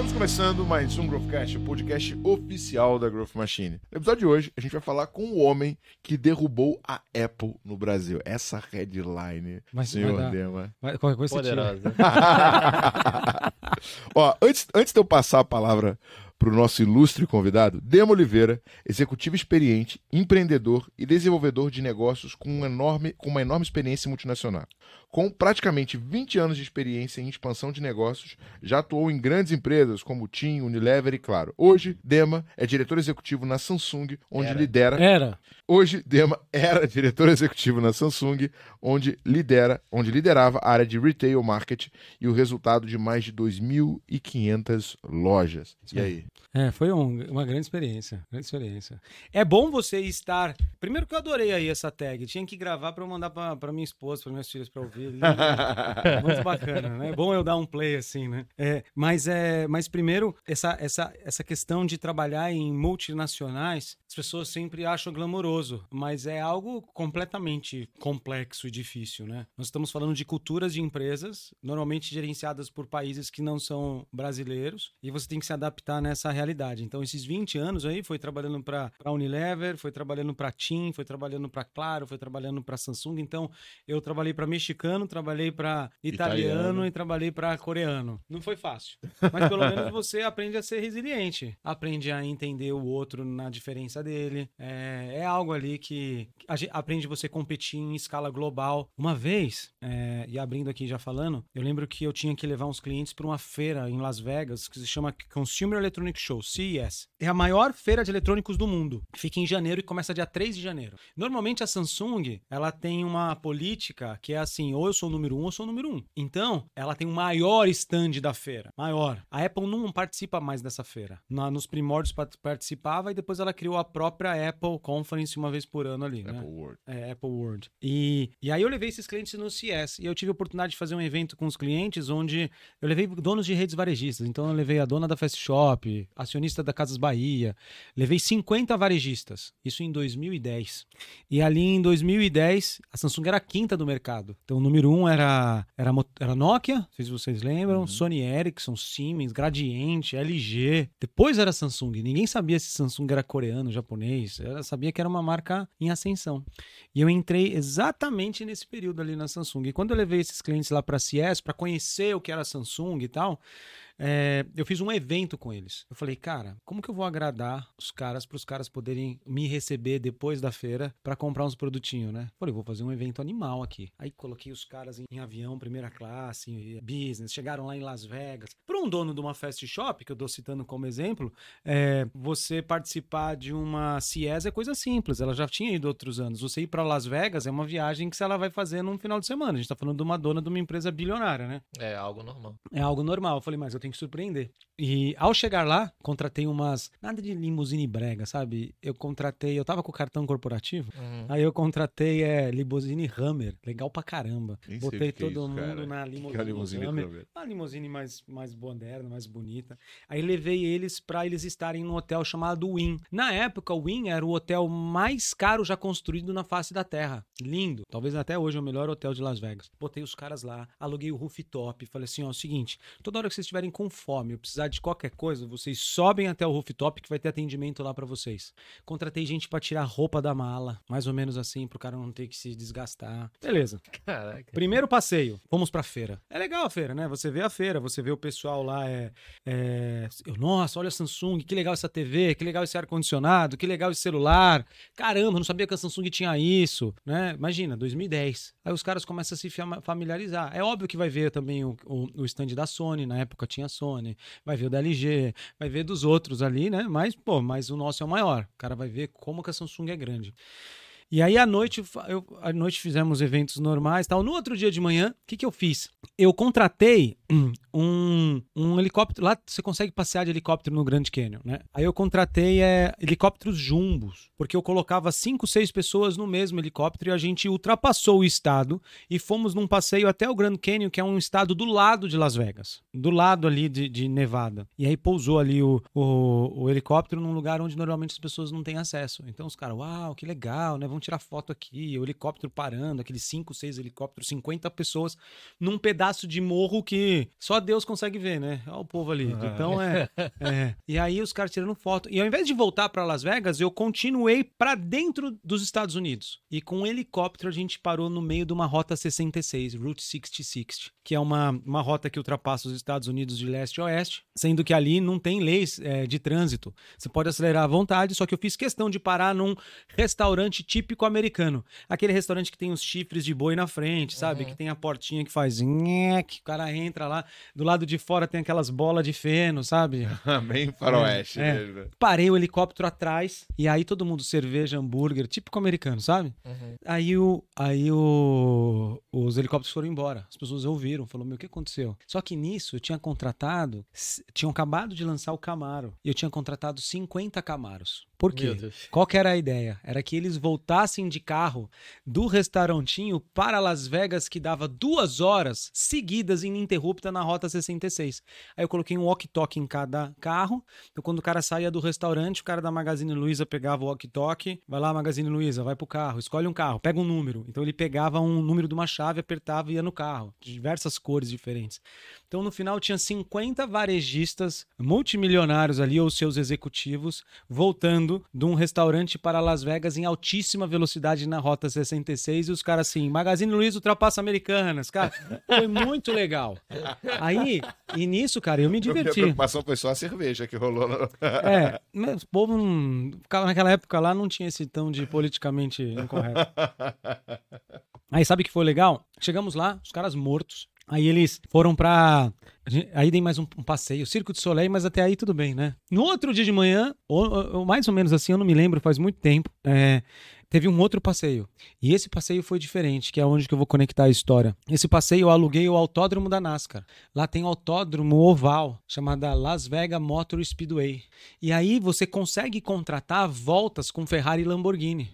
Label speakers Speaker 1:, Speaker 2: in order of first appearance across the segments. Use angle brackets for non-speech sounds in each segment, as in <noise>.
Speaker 1: Estamos começando mais um Growthcast, o podcast oficial da Growth Machine. No episódio de hoje, a gente vai falar com o homem que derrubou a Apple no Brasil. Essa headline,
Speaker 2: Mas
Speaker 1: senhor
Speaker 2: vai dar-
Speaker 1: Dema.
Speaker 2: Vai- Qualquer coisa.
Speaker 3: Poderosa. <laughs>
Speaker 1: Ó, antes, antes de eu passar a palavra para o nosso ilustre convidado, Dema Oliveira, executivo experiente, empreendedor e desenvolvedor de negócios com, um enorme, com uma enorme experiência multinacional. Com praticamente 20 anos de experiência em expansão de negócios, já atuou em grandes empresas como TIM, Unilever e Claro. Hoje, Dema é diretor executivo na Samsung, onde
Speaker 3: Era.
Speaker 1: lidera
Speaker 2: Era.
Speaker 1: Hoje, Dema era diretor executivo na Samsung, onde, lidera, onde liderava a área de retail market e o resultado de mais de 2.500 lojas. E aí?
Speaker 2: É, foi um- uma grande experiência. Grande experiência. É bom você estar. Primeiro que eu adorei aí essa tag. Tinha que gravar pra eu mandar pra, pra minha esposa, pra minhas filhas pra ouvir. Muito bacana, né? É bom eu dar um play assim, né? É, mas, é, mas primeiro, essa, essa, essa questão de trabalhar em multinacionais, as pessoas sempre acham glamouroso, mas é algo completamente complexo e difícil, né? Nós estamos falando de culturas de empresas, normalmente gerenciadas por países que não são brasileiros, e você tem que se adaptar nessa realidade. Então, esses 20 anos aí foi trabalhando para Unilever, foi trabalhando para TIM, foi trabalhando para Claro, foi trabalhando para Samsung. Então, eu trabalhei para mexicano, trabalhei para italiano,
Speaker 1: Italiano.
Speaker 2: e trabalhei para coreano. Não foi fácil, mas pelo menos <laughs> você aprende a ser resiliente, aprende a entender o outro na diferença dele. É, é algo ali que aprende você competir em escala global. Uma vez, é, e abrindo aqui já falando, eu lembro que eu tinha que levar uns clientes para uma feira em Las Vegas que se chama Consumer Electronic Show, CES. É a maior feira de eletrônicos do mundo. Fica em janeiro e começa dia 3 de janeiro. Normalmente a Samsung, ela tem uma política que é assim, ou eu sou o número um ou eu sou o número um. Então, ela tem o maior stand da feira. Maior. A Apple não participa mais dessa feira. Na- nos primórdios participava e depois ela criou a própria Apple Conference uma vez por ano ali, né?
Speaker 1: Apple World.
Speaker 2: É, Apple World. E, e aí eu levei esses clientes no CS. E eu tive a oportunidade de fazer um evento com os clientes onde eu levei donos de redes varejistas. Então eu levei a dona da Fast Shop, acionista da Casas Bahia. Levei 50 varejistas. Isso em 2010. E ali em 2010, a Samsung era a quinta do mercado. Então o número um era, era, era Nokia, não sei se vocês lembram, Sony Ericsson, Siemens, Gradiente, LG. Depois era Samsung. Ninguém sabia se Samsung era coreano, japonês. Ela sabia que era uma marca em ascensão. E eu entrei exatamente nesse período ali na Samsung. E quando eu levei esses clientes lá para a CES, para conhecer o que era Samsung e tal, é, eu fiz um evento com eles. Eu falei, cara, como que eu vou agradar os caras para os caras poderem me receber depois da feira para comprar uns produtinhos, né? Falei, vou fazer um evento animal aqui. Aí coloquei os caras em, em avião, primeira classe, em business, chegaram lá em Las Vegas. Para um dono de uma fast shop, que eu tô citando como exemplo, é, você participar de uma CIES é coisa simples. Ela já tinha ido outros anos. Você ir para Las Vegas é uma viagem que ela vai fazer num final de semana. A gente tá falando de uma dona de uma empresa bilionária, né?
Speaker 3: É algo normal.
Speaker 2: É algo normal. Eu falei, mas eu tenho que surpreender. E ao chegar lá, contratei umas. Nada de limusine brega, sabe? Eu contratei. Eu tava com o cartão corporativo.
Speaker 3: Uhum.
Speaker 2: Aí eu contratei é, limusine Hammer. Legal pra caramba.
Speaker 1: Nem
Speaker 2: Botei
Speaker 1: é
Speaker 2: todo
Speaker 1: isso,
Speaker 2: mundo
Speaker 1: cara.
Speaker 2: na limusine,
Speaker 1: que é a limusine
Speaker 2: Hammer.
Speaker 1: Hammer?
Speaker 2: Uma limusine mais, mais moderna, mais bonita. Aí levei eles pra eles estarem num hotel chamado Win. Na época, o Win era o hotel mais caro já construído na face da Terra. Lindo. Talvez até hoje é o melhor hotel de Las Vegas. Botei os caras lá, aluguei o rooftop. Falei assim: ó, é o seguinte, toda hora que vocês estiverem com fome ou precisar de qualquer coisa, vocês sobem até o rooftop que vai ter atendimento lá pra vocês. Contratei gente pra tirar roupa da mala, mais ou menos assim, pro cara não ter que se desgastar. Beleza.
Speaker 3: Caraca.
Speaker 2: Primeiro passeio, fomos pra feira. É legal a feira, né? Você vê a feira, você vê o pessoal lá, é, é, eu, nossa, olha a Samsung, que legal essa TV, que legal esse ar-condicionado, que legal esse celular. Caramba, não sabia que a Samsung tinha isso, né? Imagina, 2010. Aí os caras começam a se familiarizar. É óbvio que vai ver também o, o, o stand da Sony, na época tinha Sony, vai ver o da LG, vai ver dos outros ali, né? Mas, pô, mas o nosso é o maior. O cara vai ver como que a Samsung é grande. E aí à noite, eu, à noite fizemos eventos normais tal. No outro dia de manhã, o que, que eu fiz? Eu contratei um, um helicóptero. Lá você consegue passear de helicóptero no Grand Canyon, né? Aí eu contratei é, helicópteros jumbos, porque eu colocava cinco, seis pessoas no mesmo helicóptero e a gente ultrapassou o estado e fomos num passeio até o Grand Canyon, que é um estado do lado de Las Vegas, do lado ali de, de Nevada. E aí pousou ali o, o, o helicóptero num lugar onde normalmente as pessoas não têm acesso. Então os caras, uau, que legal, né? Vamos vamos tirar foto aqui, o helicóptero parando, aqueles 5, 6 helicópteros, 50 pessoas num pedaço de morro que só Deus consegue ver, né? Olha o povo ali. Então é, é. E aí os caras tirando foto. E ao invés de voltar para Las Vegas, eu continuei para dentro dos Estados Unidos. E com um helicóptero a gente parou no meio de uma rota 66, Route 6060, que é uma, uma rota que ultrapassa os Estados Unidos de leste a oeste, sendo que ali não tem leis é, de trânsito. Você pode acelerar à vontade, só que eu fiz questão de parar num restaurante típico americano. Aquele restaurante que tem os chifres de boi na frente, sabe?
Speaker 3: Uhum.
Speaker 2: Que tem a portinha que faz que o cara entra lá, do lado de fora tem aquelas bolas de feno, sabe? <laughs>
Speaker 1: Bem faroeste.
Speaker 2: É,
Speaker 1: né?
Speaker 2: Parei o helicóptero atrás e aí todo mundo cerveja, hambúrguer, típico americano, sabe?
Speaker 3: Uhum.
Speaker 2: Aí, o, aí o, os helicópteros foram embora. As pessoas ouviram, falou: Meu, o que aconteceu? Só que nisso eu tinha contratado, tinham acabado de lançar o Camaro. E eu tinha contratado 50 Camaros. Por quê? Qual que era a ideia? Era que eles voltassem de carro do restaurantinho para Las Vegas, que dava duas horas seguidas ininterrupta na Rota 66. Aí eu coloquei um walkie-talkie em cada carro. Então, quando o cara saía do restaurante, o cara da Magazine Luiza pegava o walkie-talkie. Vai lá, Magazine Luiza, vai pro carro, escolhe um carro, pega um número. Então, ele pegava um número de uma chave, apertava e ia no carro. De diversas cores diferentes. Então, no final, tinha 50 varejistas multimilionários ali, ou seus executivos, voltando de um restaurante para Las Vegas em altíssima velocidade na Rota 66. E os caras assim, Magazine Luiza ultrapassa Americanas. Cara, foi muito legal. Aí, e nisso, cara, eu me
Speaker 1: A minha
Speaker 2: diverti.
Speaker 1: preocupação foi só a cerveja que rolou. No...
Speaker 2: É, mas o povo não. Naquela época lá não tinha esse tão de politicamente incorreto. <laughs> Aí sabe o que foi legal? Chegamos lá, os caras mortos. Aí eles foram pra. Aí dei mais um, um passeio, Circo de Soleil, mas até aí tudo bem, né? No outro dia de manhã, ou, ou mais ou menos assim, eu não me lembro, faz muito tempo, é, teve um outro passeio. E esse passeio foi diferente, que é onde que eu vou conectar a história. Esse passeio eu aluguei o autódromo da NASCAR. Lá tem um autódromo oval, chamada Las Vegas Motor Speedway. E aí você consegue contratar voltas com Ferrari e Lamborghini.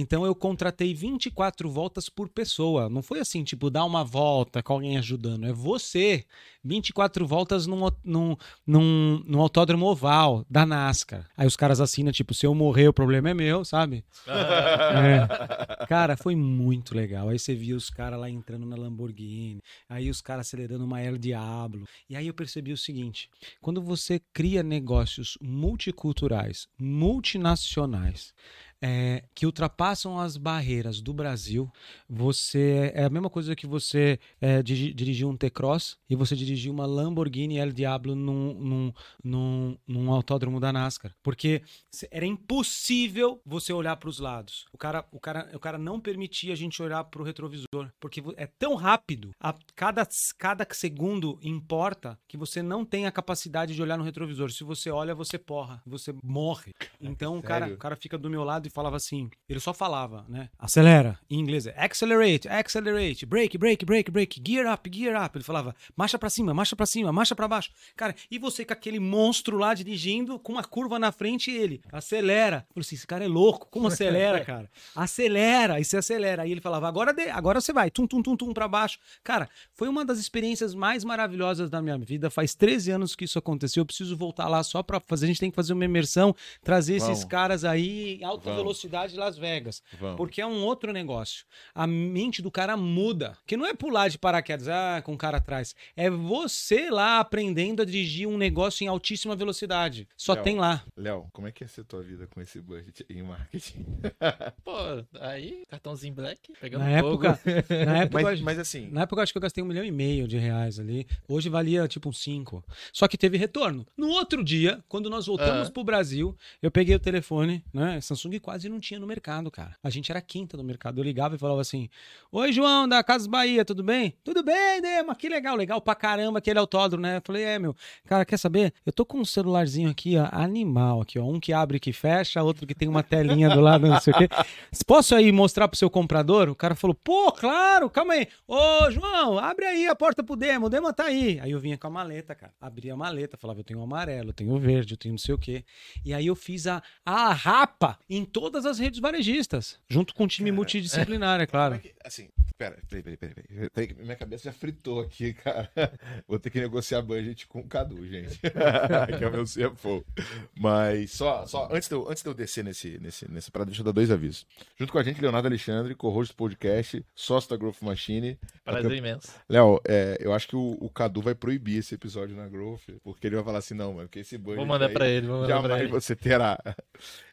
Speaker 2: Então eu contratei 24 voltas por pessoa. Não foi assim, tipo, dar uma volta com alguém ajudando. É você. 24 voltas num, num, num, num autódromo oval da NASCAR. Aí os caras assinam, tipo, se eu morrer, o problema é meu, sabe? <laughs> É. Cara, foi muito legal. Aí você via os caras lá entrando na Lamborghini, aí os caras acelerando uma El Diablo. E aí eu percebi o seguinte: quando você cria negócios multiculturais, multinacionais, é, que ultrapassam as barreiras do Brasil, você é a mesma coisa que você é, diri- dirigir um T-Cross e você dirigir uma Lamborghini El Diablo num, num, num, num autódromo da NASCAR, porque era impossível você olhar para os lados. O cara, o cara, o cara não permitia a gente olhar para o retrovisor, porque é tão rápido, a, cada, cada segundo importa que você não tem a capacidade de olhar no retrovisor. Se você olha, você porra, você morre. Então o cara, o cara fica do meu lado e falava assim, ele só falava, né? Acelera, em inglês é accelerate, accelerate, break, break, break, break, gear up, gear up. Ele falava, marcha pra cima, marcha pra cima, marcha pra baixo. Cara, e você com aquele monstro lá dirigindo, com uma curva na frente, e ele acelera. Eu falei assim, esse cara é louco, como acelera, <laughs> cara? Acelera, e você acelera. Aí ele falava, agora, de, agora você vai, tum, tum, tum, tum pra baixo. Cara, foi uma das experiências mais maravilhosas da minha vida. Faz 13 anos que isso aconteceu. Eu preciso voltar lá só pra fazer. A gente tem que fazer uma imersão, trazer esses caras aí em alta
Speaker 1: Vamos.
Speaker 2: Velocidade de Las Vegas.
Speaker 1: Vamos.
Speaker 2: Porque é um outro negócio. A mente do cara muda. Que não é pular de paraquedas, ah, com o cara atrás. É você lá aprendendo a dirigir um negócio em altíssima velocidade. Só
Speaker 1: Léo.
Speaker 2: tem lá.
Speaker 1: Léo, como é que ia ser tua vida com esse budget em marketing? <laughs>
Speaker 3: Pô, aí, cartãozinho black, pegando
Speaker 2: Na
Speaker 3: fogo.
Speaker 2: época, na <laughs> época,
Speaker 1: Mas, mas assim,
Speaker 2: Na época eu acho que eu gastei um milhão e meio de reais ali. Hoje valia tipo uns cinco. Só que teve retorno. No outro dia, quando nós voltamos
Speaker 3: Ah.
Speaker 2: pro Brasil, eu peguei o telefone, né? Samsung quase não tinha no mercado, cara. A gente era quinta no mercado. Eu ligava e falava assim: Oi, João, da Casas Bahia, tudo bem? Tudo bem, Dema, que legal, legal pra caramba aquele autódromo, né? Eu falei, é, meu, cara, quer saber? Eu tô com um celularzinho aqui, ó, animal aqui, ó. Um que abre e que fecha, outro que tem uma telinha do lado, não sei o quê. Posso aí mostrar pro seu comprador? O cara falou, pô, claro, calma aí. Ô, João, abre aí a porta pro Demo, o Demo tá aí. Aí eu vinha com a maleta, cara. Abria a maleta, falava, eu tenho o amarelo, eu tenho o verde, eu tenho não sei o quê. E aí eu fiz a, a rapa em todas as redes varejistas, junto com um time
Speaker 1: Cara,
Speaker 2: multidisciplinar, é claro.
Speaker 1: como é que- assim, Pera, peraí, peraí, peraí. peraí. Que Minha cabeça já fritou aqui, cara. <laughs> Vou ter que negociar budget com o Cadu, gente. <laughs> que é o meu CFO. Mas só, só antes, de eu, antes de eu descer nesse, nesse, nesse parada, deixa eu dar dois avisos. Junto com a gente, Leonardo Alexandre, co-host do podcast, sócio da Growth Machine.
Speaker 3: Prazer imenso.
Speaker 1: Léo, é, eu acho que o, o Cadu vai proibir esse episódio na Growth, porque ele vai falar assim, não, mano, porque esse budget
Speaker 3: Vou mandar
Speaker 1: aí
Speaker 3: pra ele, vou mandar pra
Speaker 1: jamais
Speaker 3: ele.
Speaker 1: você terá.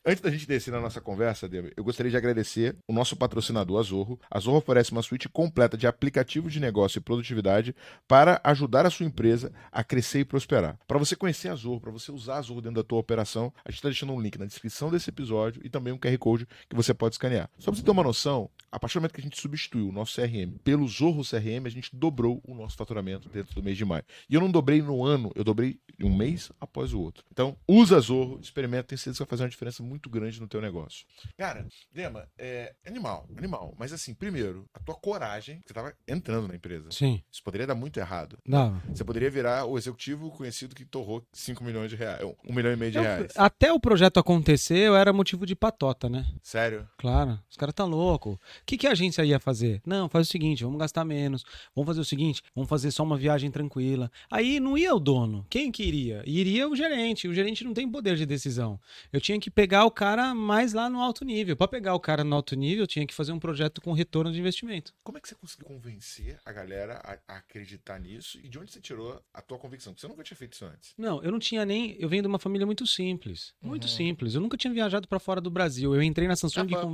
Speaker 1: Antes da gente descer na nossa conversa, eu gostaria de agradecer o nosso patrocinador, a Zorro. A Zorro oferece uma suíte completa de aplicativos de negócio e produtividade para ajudar a sua empresa a crescer e prosperar. Para você conhecer a Zorro, para você usar a Zorro dentro da tua operação, a gente está deixando um link na descrição desse episódio e também um QR Code que você pode escanear. Só para você ter uma noção, a partir do momento que a gente substituiu o nosso CRM pelo Zorro CRM, a gente dobrou o nosso faturamento dentro do mês de maio. E eu não dobrei no ano, eu dobrei um mês após o outro. Então, usa Zorro, experimenta, tem certeza que vai fazer uma diferença muito grande no teu negócio. Cara, Dema, é animal, animal. Mas assim, primeiro, a tua coragem, você tava entrando na empresa.
Speaker 2: Sim,
Speaker 1: Isso poderia dar muito errado.
Speaker 2: dava.
Speaker 1: Você poderia virar o executivo conhecido que torrou 5 milhões de reais, 1 milhão e meio de
Speaker 2: Eu-
Speaker 1: reais.
Speaker 2: até o projeto acontecer, eu era motivo de patota, né?
Speaker 1: Sério?
Speaker 2: Claro, os caras tá louco. O que, que a agência ia fazer? Não, faz o seguinte, vamos gastar menos. Vamos fazer o seguinte, vamos fazer só uma viagem tranquila. Aí não ia o dono. Quem que iria? Iria o gerente. O gerente não tem poder de decisão. Eu tinha que pegar o cara mais lá no alto nível. Para pegar o cara no alto nível, eu tinha que fazer um projeto com retorno de investimento.
Speaker 1: Como é que você conseguiu convencer a galera a, a acreditar nisso? E de onde você tirou a tua convicção? Porque você nunca tinha feito isso antes.
Speaker 2: Não, eu não tinha nem. Eu venho de uma família muito simples. Muito
Speaker 3: Uhum.
Speaker 2: simples. Eu nunca tinha viajado para fora do Brasil. Eu entrei na
Speaker 3: Ah,
Speaker 2: Samsung
Speaker 3: foi a
Speaker 2: com.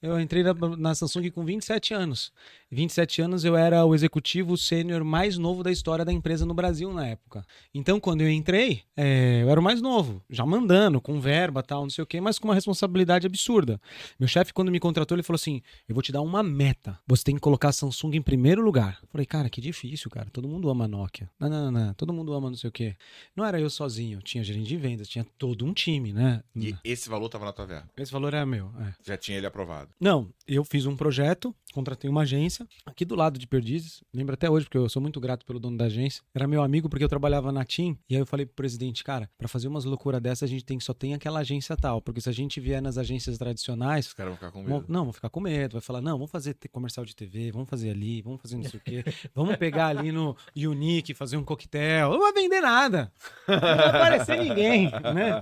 Speaker 2: Eu entrei na, na Samsung com 27 anos. 27 anos eu era o executivo sênior mais novo da história da empresa no Brasil na época. Então, quando eu entrei, é, eu era o mais novo, já mandando, com verba tal, não sei o quê, mas com uma responsabilidade absurda. Meu chefe, quando me contratou, ele falou assim: Eu vou te dar uma meta. Você tem que colocar a Samsung em primeiro lugar. Falei, cara, que difícil, cara. Todo mundo ama a Nokia. Não, não, não, não. Todo mundo ama não sei o quê. Não era eu sozinho, tinha gerente de vendas, tinha todo um time, né?
Speaker 1: E esse valor tava na tua verba.
Speaker 2: Esse valor era meu. É.
Speaker 1: Já tinha ele aprovado.
Speaker 2: Não, eu fiz um projeto, contratei uma agência aqui do lado de Perdizes. Lembro até hoje, porque eu sou muito grato pelo dono da agência. Era meu amigo porque eu trabalhava na TIM. E aí eu falei pro presidente, cara, pra fazer umas loucuras dessa, a gente tem só tem aquela agência tal. Porque se a gente vier nas agências tradicionais.
Speaker 1: Os caras vão ficar com
Speaker 2: vão-
Speaker 1: medo.
Speaker 2: não, vão ficar com medo. Vai falar, não, vamos fazer comercial de TV, vamos fazer ali, vamos fazer não sei o quê. <laughs> Vamos pegar ali no Unique, fazer um coquetel. Não vai vender nada. Não vai aparecer ninguém, né?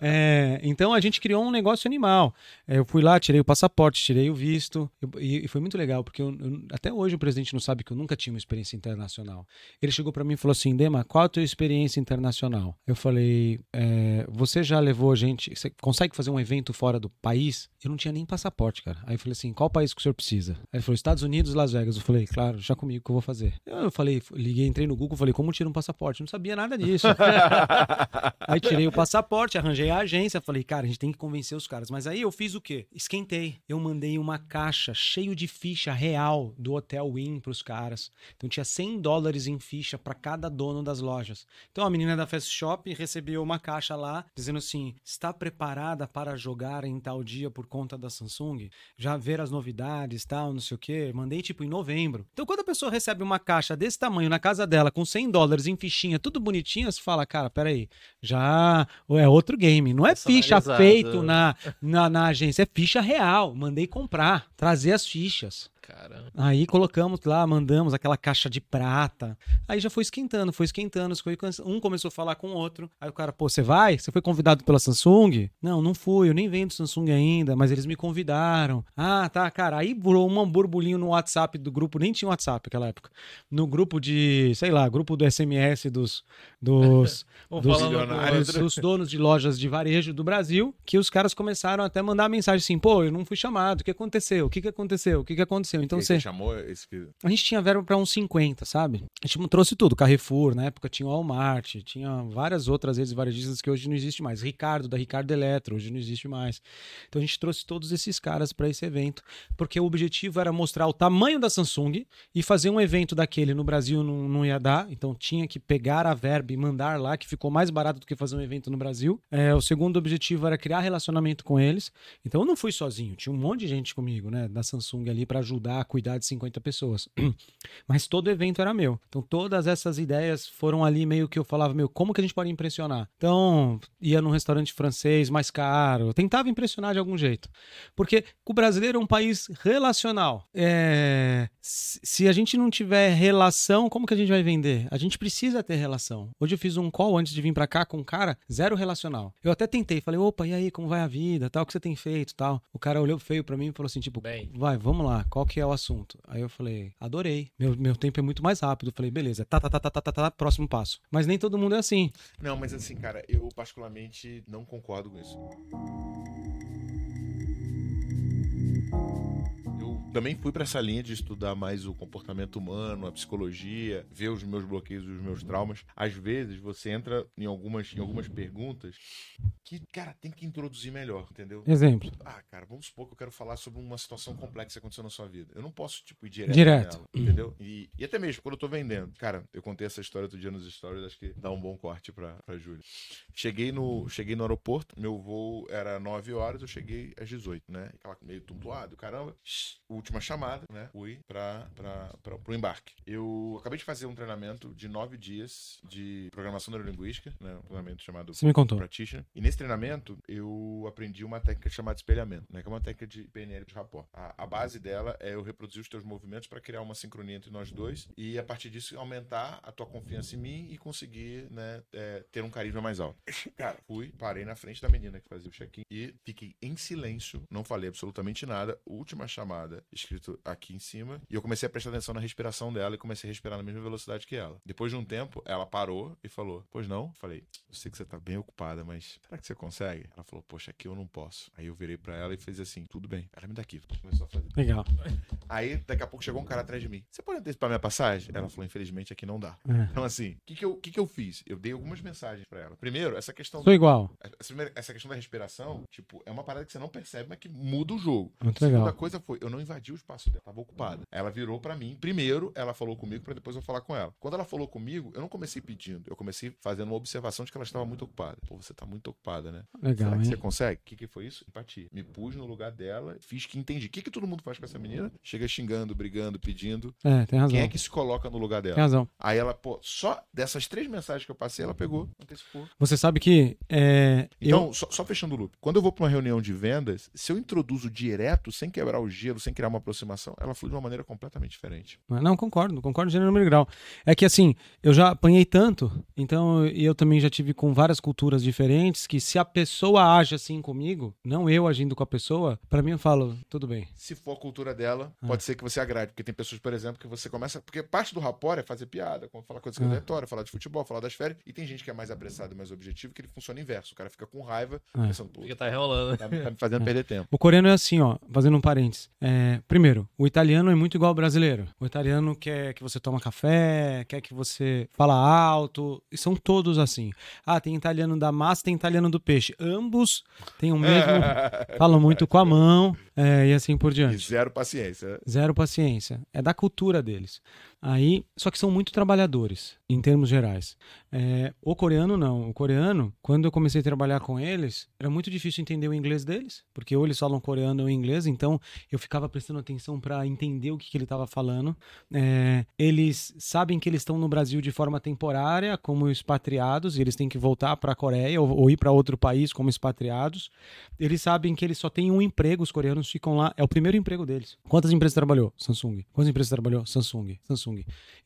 Speaker 2: É, então a gente criou um negócio animal. É, eu fui lá, tirei o passaporte, tirei o visto. E, foi muito legal, porque eu- eu- até hoje o presidente não sabe que eu nunca tinha uma experiência internacional. Ele chegou pra mim e falou assim: Dema, qual a tua experiência internacional? Eu falei: é, Você já levou a gente. Você consegue fazer um evento fora do país? Eu não tinha nem passaporte, cara. Aí eu falei assim: qual país que o senhor precisa? Aí ele falou: Estados Unidos, Las Vegas. Eu falei: claro, já comigo que eu vou fazer. Eu falei: liguei, entrei no Google, falei: como tira um passaporte? Eu não sabia nada disso. <laughs> Aí tirei o passaporte, arranjei a agência, falei, cara, a gente tem que convencer os caras. Mas aí eu fiz o quê? Esquentei. Eu mandei uma caixa cheio de ficha real do Hotel Win pros caras. Então tinha 100 dólares em ficha para cada dono das lojas. Então a menina da Fast Shop recebeu uma caixa lá dizendo assim: "Está preparada para jogar em tal dia por conta da Samsung? Já ver as novidades, tal, não sei o quê". Mandei tipo em novembro. Então quando a pessoa recebe uma caixa desse tamanho na casa dela com 100 dólares em fichinha, tudo bonitinho, você fala: "Cara, peraí, já é outro game. Não é ficha feito na, na, na agência, é ficha real. Mandei comprar, trazer as fichas. Aí colocamos lá, mandamos aquela caixa de prata. Aí já foi esquentando, foi esquentando. foi Um começou a falar com o outro. Aí o cara, pô, você vai? Você foi convidado pela Samsung? Não, não fui, eu nem vendo Samsung ainda, mas eles me convidaram. Ah, tá, cara. Aí burou um burbulinho no WhatsApp do grupo, nem tinha WhatsApp naquela época. No grupo de, sei lá, grupo do SMS dos, dos, <laughs> dos,
Speaker 1: milionários.
Speaker 3: outro.
Speaker 2: dos donos de lojas de varejo do Brasil, que os caras começaram até a mandar mensagem assim, pô, eu não fui chamado, o que aconteceu? O que, que aconteceu? O que, que aconteceu? Então você.
Speaker 1: chamou esse.
Speaker 2: A gente tinha verba para uns 50, sabe? A gente trouxe tudo. Carrefour, na época tinha o Walmart, tinha várias outras redes varejistas que hoje não existe mais. Ricardo, da Ricardo Eletro, hoje não existe mais. Então a gente trouxe todos esses caras para esse evento, porque o objetivo era mostrar o tamanho da Samsung e fazer um evento daquele no Brasil não, não ia dar, então tinha que pegar a verba e mandar lá, que ficou mais barato do que fazer um evento no Brasil. É, o segundo objetivo era criar relacionamento com eles. Então eu não fui sozinho, tinha um monte de gente comigo, né, da Samsung ali para ajudar a cuidar de 50 pessoas. <clears throat> Mas todo o evento era meu. Então todas essas ideias foram ali meio que eu falava, meu, como que a gente pode impressionar? Então, ia num restaurante francês mais caro, tentava impressionar de algum jeito. Porque o brasileiro é um país relacional. É, se a gente não tiver relação, como que a gente vai vender? A gente precisa ter relação. Hoje eu fiz um call antes de vir pra cá com um cara, zero relacional. Eu até tentei, falei, opa, e aí, como vai a vida, tal, o que você tem feito, tal. O cara olhou feio pra mim e falou assim, tipo,
Speaker 3: Bem.
Speaker 2: vai, vamos lá, qual que é o assunto? Aí eu falei, adorei, meu, meu tempo é muito mais rápido. Eu falei, beleza, tá, tá, tá, tá, tá, tá, tá, próximo passo. Mas nem todo mundo é assim.
Speaker 1: Não, mas assim, cara, eu particularmente não concordo com isso. Também fui pra essa linha de estudar mais o comportamento humano, a psicologia, ver os meus bloqueios, os meus traumas. Às vezes você entra em algumas, em algumas perguntas que, cara, tem que introduzir melhor, entendeu?
Speaker 2: Exemplo.
Speaker 1: Ah, cara, vamos supor que eu quero falar sobre uma situação complexa que aconteceu na sua vida. Eu não posso, tipo, ir direto,
Speaker 2: Direto.
Speaker 1: nela, entendeu? E, e até mesmo quando eu tô vendendo. Cara, eu contei essa história outro dia nos stories, acho que dá um bom corte pra, pra Júlia. Cheguei no, cheguei no aeroporto, meu voo era 9 horas, eu cheguei às 18, né? Aquela meio tumultuado, caramba. Última chamada, né? Fui pra, pra, pra, pro embarque. Eu acabei de fazer um treinamento de nove dias de programação neurolinguística, né? Um treinamento chamado
Speaker 2: Você me contou.
Speaker 1: Practitioner. E nesse treinamento, eu aprendi uma técnica chamada espelhamento, né? Que é uma técnica de PNL de rapport. A, a base dela é eu reproduzir os teus movimentos para criar uma sincronia entre nós dois e, a partir disso, aumentar a tua confiança em mim e conseguir, né, é, ter um carisma mais alto. <laughs> Cara, fui, parei na frente da menina que fazia o check-in e fiquei em silêncio, não falei absolutamente nada. Última chamada, escrito aqui em cima, e eu comecei a prestar atenção na respiração dela e comecei a respirar na mesma velocidade que ela. Depois de um tempo, ela parou e falou: Pois não? Falei: Eu sei que você tá bem ocupada, mas será que você consegue? Ela falou: Poxa, aqui eu não posso. Aí eu virei pra ela e fiz assim: Tudo bem. Ela me dá aqui. Começou a fazer.
Speaker 2: Legal.
Speaker 1: Aí, daqui a pouco chegou um cara atrás de mim. Você pode antecipar minha passagem? Ela falou: Infelizmente aqui não dá.
Speaker 2: É.
Speaker 1: Então, assim, o que, que, eu, que, que eu fiz? Eu dei algumas mensagens pra ela. Primeiro, essa questão.
Speaker 2: Sou igual.
Speaker 1: Essa, questão da respiração, tipo, é uma parada que você não percebe, mas que muda o jogo.
Speaker 2: Muito
Speaker 1: A segunda
Speaker 2: legal.
Speaker 1: coisa foi, eu não invadi o espaço dela, tava ocupada. Ela virou pra mim, primeiro ela falou comigo pra depois eu falar com ela. Quando ela falou comigo, eu não comecei pedindo, eu comecei fazendo uma observação de que ela estava muito ocupada. Pô, você tá muito ocupada, né?
Speaker 2: Legal,
Speaker 1: Será que
Speaker 2: hein?
Speaker 1: você consegue? O que, que foi isso? Empatia. Me pus no lugar dela, fiz que entendi. O que, que todo mundo faz com essa menina? Chega xingando, brigando, pedindo.
Speaker 2: É, tem razão.
Speaker 1: Quem é que se coloca no lugar
Speaker 2: Tem
Speaker 1: dela?
Speaker 2: razão.
Speaker 1: Aí ela, pô, só dessas três mensagens que eu passei, ela pegou, antecipou.
Speaker 2: Você sabe que é,
Speaker 1: Então,
Speaker 2: eu,
Speaker 1: só, só fechando o loop. Quando eu vou pra uma reunião de vendas, se eu introduzo direto, sem quebrar o gelo, sem criar uma aproximação, ela flui de uma maneira completamente diferente.
Speaker 2: Não, concordo, concordo gênero número grau. É que assim, eu já apanhei tanto, então e eu também já tive com várias culturas diferentes, que se a pessoa age assim comigo, não eu agindo com a pessoa, pra mim eu falo, tudo bem.
Speaker 1: Se for a cultura dela,
Speaker 2: Ah.
Speaker 1: pode ser que você agrade. Porque tem pessoas, por exemplo, que você começa. Porque parte do rapport é fazer piada, falar coisas
Speaker 2: Ah.
Speaker 1: aleatórias, falar de futebol, falar das férias. E tem gente que é mais apressado e mais objetivo, que ele funciona inverso. O cara fica com raiva,
Speaker 2: Ah.
Speaker 1: pensando, pô,
Speaker 3: Porque tá enrolando.
Speaker 1: tá, tá me fazendo <laughs> perder tempo.
Speaker 2: O coreano é assim, ó, fazendo um parênteses. É, primeiro, o italiano é muito igual ao brasileiro. O italiano quer que você toma café, quer que você fala alto, e são todos assim. Ah, tem italiano da massa, tem italiano do peixe. Ambos têm o mesmo, <laughs> falam muito com a mão, é, e assim por
Speaker 1: E
Speaker 2: diante.
Speaker 1: zero paciência.
Speaker 2: Zero paciência. É da cultura deles. Aí, só que são muito trabalhadores, em termos gerais. É, o coreano não. O coreano, quando eu comecei a trabalhar com eles, era muito difícil entender o inglês deles, porque ou eles falam coreano ou inglês, então eu ficava prestando atenção para entender o que, que ele estava falando. É, eles sabem que eles estão no Brasil de forma temporária, como expatriados, e eles têm que voltar para a Coreia ou, ou ir para outro país como expatriados. Eles sabem que eles só têm um emprego, os coreanos ficam lá, é o primeiro emprego deles. Quantas empresas trabalhou? Samsung. Quantas empresas trabalhou? Samsung. Samsung.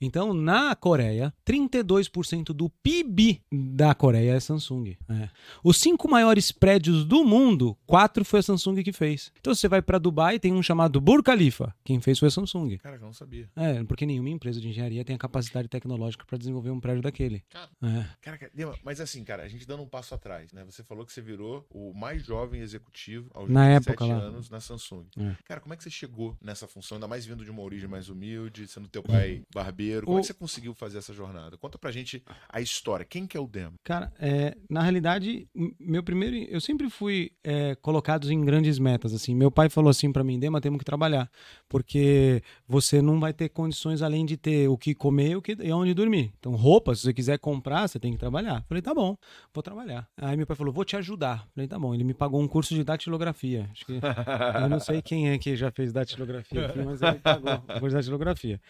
Speaker 2: Então, na Coreia, 32% do PIB da Coreia é Samsung. É. Os cinco maiores prédios do mundo, quatro foi a Samsung que fez. Então, você vai para Dubai, tem um chamado Burj Khalifa. Quem fez foi a Samsung.
Speaker 1: Cara, eu não sabia.
Speaker 2: É, porque nenhuma empresa de engenharia tem a capacidade tecnológica para desenvolver um prédio daquele.
Speaker 3: Cara.
Speaker 2: É.
Speaker 1: Cara, mas assim, cara, a gente dando um passo atrás, né? Você falou que você virou o mais jovem executivo aos
Speaker 2: Na
Speaker 1: 27
Speaker 2: época lá.
Speaker 1: anos na Samsung.
Speaker 2: É.
Speaker 1: Cara, como é que você chegou nessa função, ainda mais vindo de uma origem mais humilde, sendo teu pai barbeiro? Como é
Speaker 2: O-
Speaker 1: que você conseguiu fazer essa jornada? Conta pra gente a história. Quem que é o Demo?
Speaker 2: Cara, é, na realidade, meu primeiro. Eu sempre fui é, colocado em grandes metas. assim. Meu pai falou assim pra mim: Dema, temos que trabalhar. Porque você não vai ter condições além de ter o que comer e o que, e onde dormir. Então, roupa, se você quiser comprar, você tem que trabalhar. Falei: tá bom, vou trabalhar. Aí meu pai falou: vou te ajudar. Falei: tá bom. Ele me pagou um curso de datilografia. Acho que. Eu não sei quem é que já fez datilografia <laughs> aqui, mas ele pagou um curso de datilografia.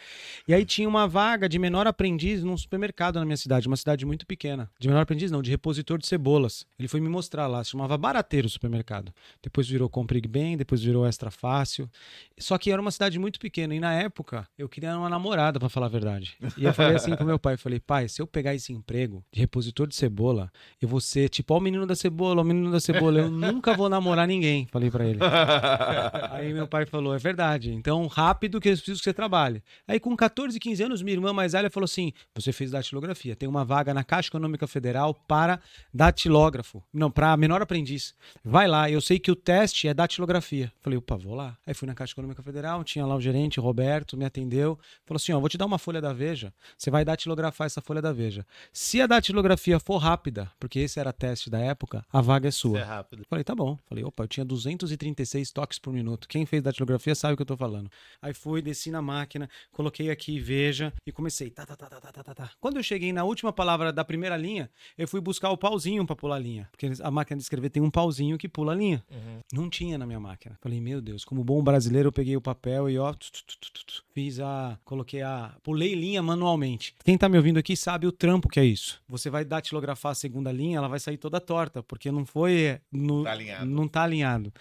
Speaker 2: E E aí tinha uma vaga de menor aprendiz num supermercado na minha cidade, uma cidade muito pequena. De menor aprendiz não, de repositor de cebolas. Ele foi me mostrar lá, se chamava Barateiro o supermercado. Depois virou Comprig Bem, depois virou Extra Fácil. Só que era uma cidade muito pequena e na época eu queria uma namorada, pra falar a verdade. E eu falei assim pro meu pai, eu falei: "Pai, se eu pegar esse emprego de repositor de cebola, eu vou ser tipo ó o menino da cebola, o menino da cebola, eu nunca vou namorar ninguém", falei pra ele. <laughs> Aí meu pai falou: é verdade. Então, rápido que eu preciso que você trabalhe. Aí, com 14, 15 anos, minha irmã mais velha falou assim: você fez datilografia. Tem uma vaga na Caixa Econômica Federal para datilógrafo. Não, para menor aprendiz. Vai lá, eu sei que o teste é datilografia. Falei, opa, vou lá. Aí fui na Caixa Econômica Federal, tinha lá o gerente, Roberto, me atendeu. Falou assim: ó, vou te dar uma folha da Veja. Você vai datilografar essa folha da Veja. Se a datilografia for rápida, porque esse era teste da época, a vaga é sua.
Speaker 3: Isso é rápido.
Speaker 2: Falei, tá bom. Falei, opa, eu tinha 236 toques por minuto. Quem fez datilografia sabe o que eu tô falando. Aí fui, desci na máquina, coloquei aqui, veja, e comecei. Tá, tá, tá, tá, tá, tá, tá, tá. Quando eu cheguei na última palavra da primeira linha, eu fui buscar o pauzinho pra pular a linha. Porque a máquina de escrever tem um pauzinho que pula a linha.
Speaker 3: Uhum.
Speaker 2: Não tinha na minha máquina. Falei, meu Deus, como bom brasileiro, eu peguei o papel e ó, tu, tu, tu, fiz a. Coloquei a. Pulei linha manualmente. Quem tá me ouvindo aqui sabe o trampo que é isso. Você vai datilografar a segunda linha, ela vai sair toda torta, porque não foi. é, No,
Speaker 1: Tá alinhado.
Speaker 2: Não tá alinhado.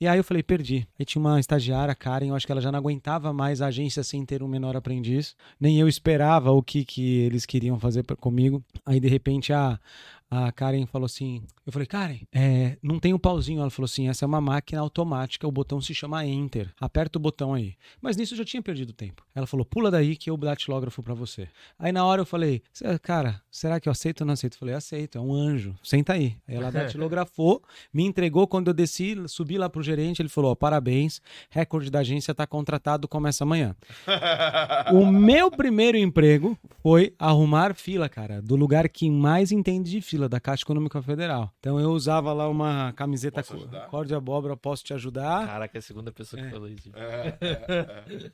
Speaker 2: E aí eu falei, perdi. Aí tinha uma estagiária, Karen, eu acho que ela já não aguentava mais a agência sem ter um menor aprendiz. Nem eu esperava o que, que eles queriam fazer pra- comigo. Aí de repente a, a Karen falou assim: Eu falei, Karen, é, não tem o pauzinho. Ela falou assim: essa é uma máquina automática, o botão se chama Enter. Aperta o botão aí. Mas nisso eu já tinha perdido tempo. Ela falou: pula daí que eu datilógrafo pra você. Aí na hora eu falei: "Cê- Cara, será que eu aceito ou não aceito? Eu falei: Aceito, é um anjo, senta aí. Aí ela <laughs> datilografou, me entregou. Quando eu desci, subi lá pro gerente, ele falou: ó, Parabéns, recorde da agência tá contratado, começa amanhã. <laughs> O meu primeiro emprego foi arrumar fila, cara, do lugar que mais entende de fila, da Caixa Econômica Federal. Então eu usava lá uma camiseta cor de abóbora, posso te ajudar.
Speaker 3: Caraca, é a segunda pessoa que
Speaker 2: É.
Speaker 3: falou isso.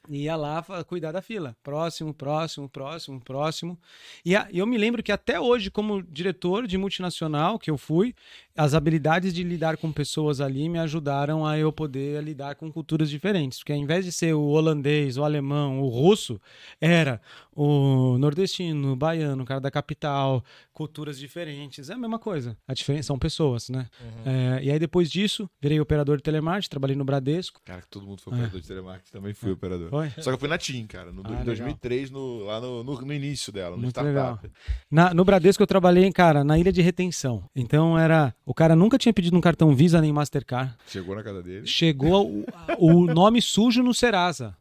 Speaker 2: E ia lá cuidar da fila. Próximo, próximo, próximo, próximo. E a- eu me lembro que até hoje, como diretor de multinacional que eu fui, as habilidades de lidar com pessoas ali me ajudaram a eu poder lidar com culturas diferentes. Porque ao invés de ser o holandês, o alemão, o russo, era o nordestino, o baiano, o cara da capital, culturas diferentes. É a mesma coisa. A diferença são pessoas, né? É, e aí depois disso, virei operador de telemarketing, trabalhei no Bradesco.
Speaker 1: Cara, que todo mundo foi
Speaker 2: É.
Speaker 1: operador de telemarketing, também fui operador.
Speaker 2: Foi?
Speaker 1: Só que eu fui na TIM, cara, no,
Speaker 2: Ah,
Speaker 1: em
Speaker 2: legal.
Speaker 1: 2003, no, lá no, no, no início dela, no
Speaker 2: Muito
Speaker 1: startup.
Speaker 2: Na- no Bradesco eu trabalhei, cara, na ilha de retenção. Então era. O cara nunca tinha pedido um cartão Visa nem Mastercard.
Speaker 1: Chegou na casa dele.
Speaker 2: Chegou o, o nome sujo no Serasa.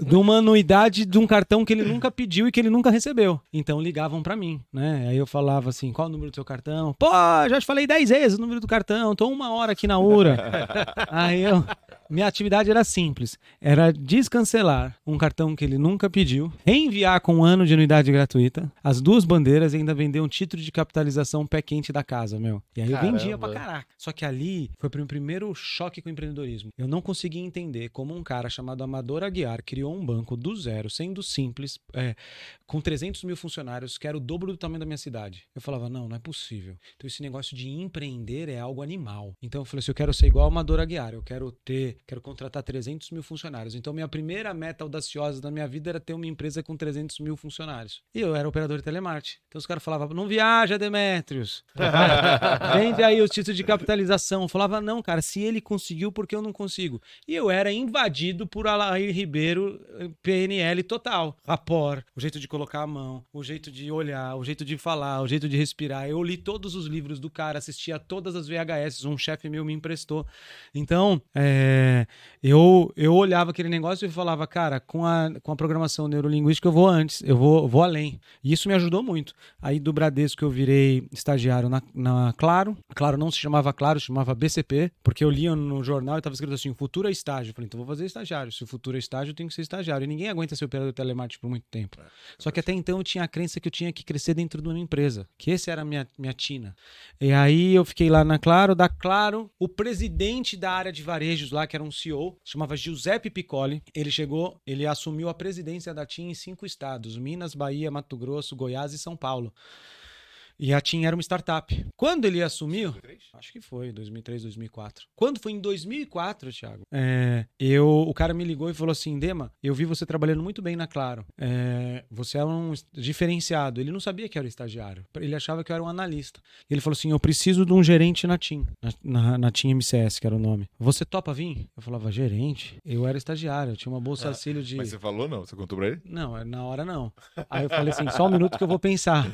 Speaker 2: De uma anuidade de um cartão que ele nunca pediu e que ele nunca recebeu. Então ligavam pra mim, né? Aí eu falava assim: qual o número do seu cartão? Pô, já te falei 10 vezes o número do cartão, tô uma hora aqui na URA. <laughs> Aí eu. Minha atividade era simples: era descancelar um cartão que ele nunca pediu, reenviar com um ano de anuidade gratuita, as duas bandeiras e ainda vender um título de capitalização pé quente da casa, meu. E aí eu vendia pra
Speaker 3: Caramba.
Speaker 2: caraca. Só que ali foi o meu primeiro choque com o empreendedorismo. Eu não conseguia entender como um cara chamado Amador Aguiar criou um banco do zero, sendo simples, é, com 300 mil funcionários, que era o dobro do tamanho da minha cidade. Eu falava, não, não é possível. Então esse negócio de empreender é algo animal. Então eu falei assim, eu quero ser igual Amador Aguiar, eu quero ter, quero contratar 300 mil funcionários. Então minha primeira meta audaciosa da minha vida era ter uma empresa com 300 mil funcionários. E eu era operador de telemarketing. Então os caras falavam, não viaja, Demetrios. <laughs> Vende aí os títulos de capitalização. Eu falava, não, cara, se ele conseguiu, por que eu não consigo? E eu era invadido por Alair Ribeiro, eh, PNL total. Rapor, o jeito de colocar a mão, o jeito de olhar, o jeito de falar, o jeito de respirar. Eu li todos os livros do cara, assistia todas as VHS, um chefe meu me emprestou. Então, é, eu, eu olhava aquele negócio e falava, cara, com a, com a programação neurolinguística eu vou antes, eu vou, vou além. E isso me ajudou muito. Aí do Bradesco eu virei estagiário na, na Claro. Claro não se chamava Claro, se chamava BCP, porque eu lia no jornal e estava escrito assim, futuro é estágio. Eu falei, então vou fazer estágio. Se o futuro é estágio, eu tenho que ser estagiário. E ninguém aguenta ser operador telemático por muito tempo. Só que até então eu tinha a crença que eu tinha que crescer dentro de uma empresa, que esse era a minha, minha tina. E aí eu fiquei lá na Claro, da Claro, o presidente da área de varejos lá, que era um CEO, chamava Giuseppe Piccoli, ele chegou, ele assumiu a presidência da TIM em cinco estados, Minas, Bahia, Mato Grosso, Goiás e São Paulo. E a TIM era uma startup. Quando ele assumiu, acho que foi 2003, 2004. Quando foi em 2004, Thiago, é, eu, o cara me ligou e falou assim: Dema, eu vi você trabalhando muito bem na Claro. É, você é um diferenciado. Ele não sabia que era estagiário. Ele achava que eu era um analista. Ele falou assim: Eu preciso de um gerente na TIM, na, na, na TIM MCS, que era o nome. Você topa vir? Eu falava, gerente? Eu era estagiário, eu tinha uma bolsa auxílio de.
Speaker 1: Mas você falou não? Você contou pra ele?
Speaker 2: Não, na hora não. Aí eu falei assim, só um minuto que eu vou pensar.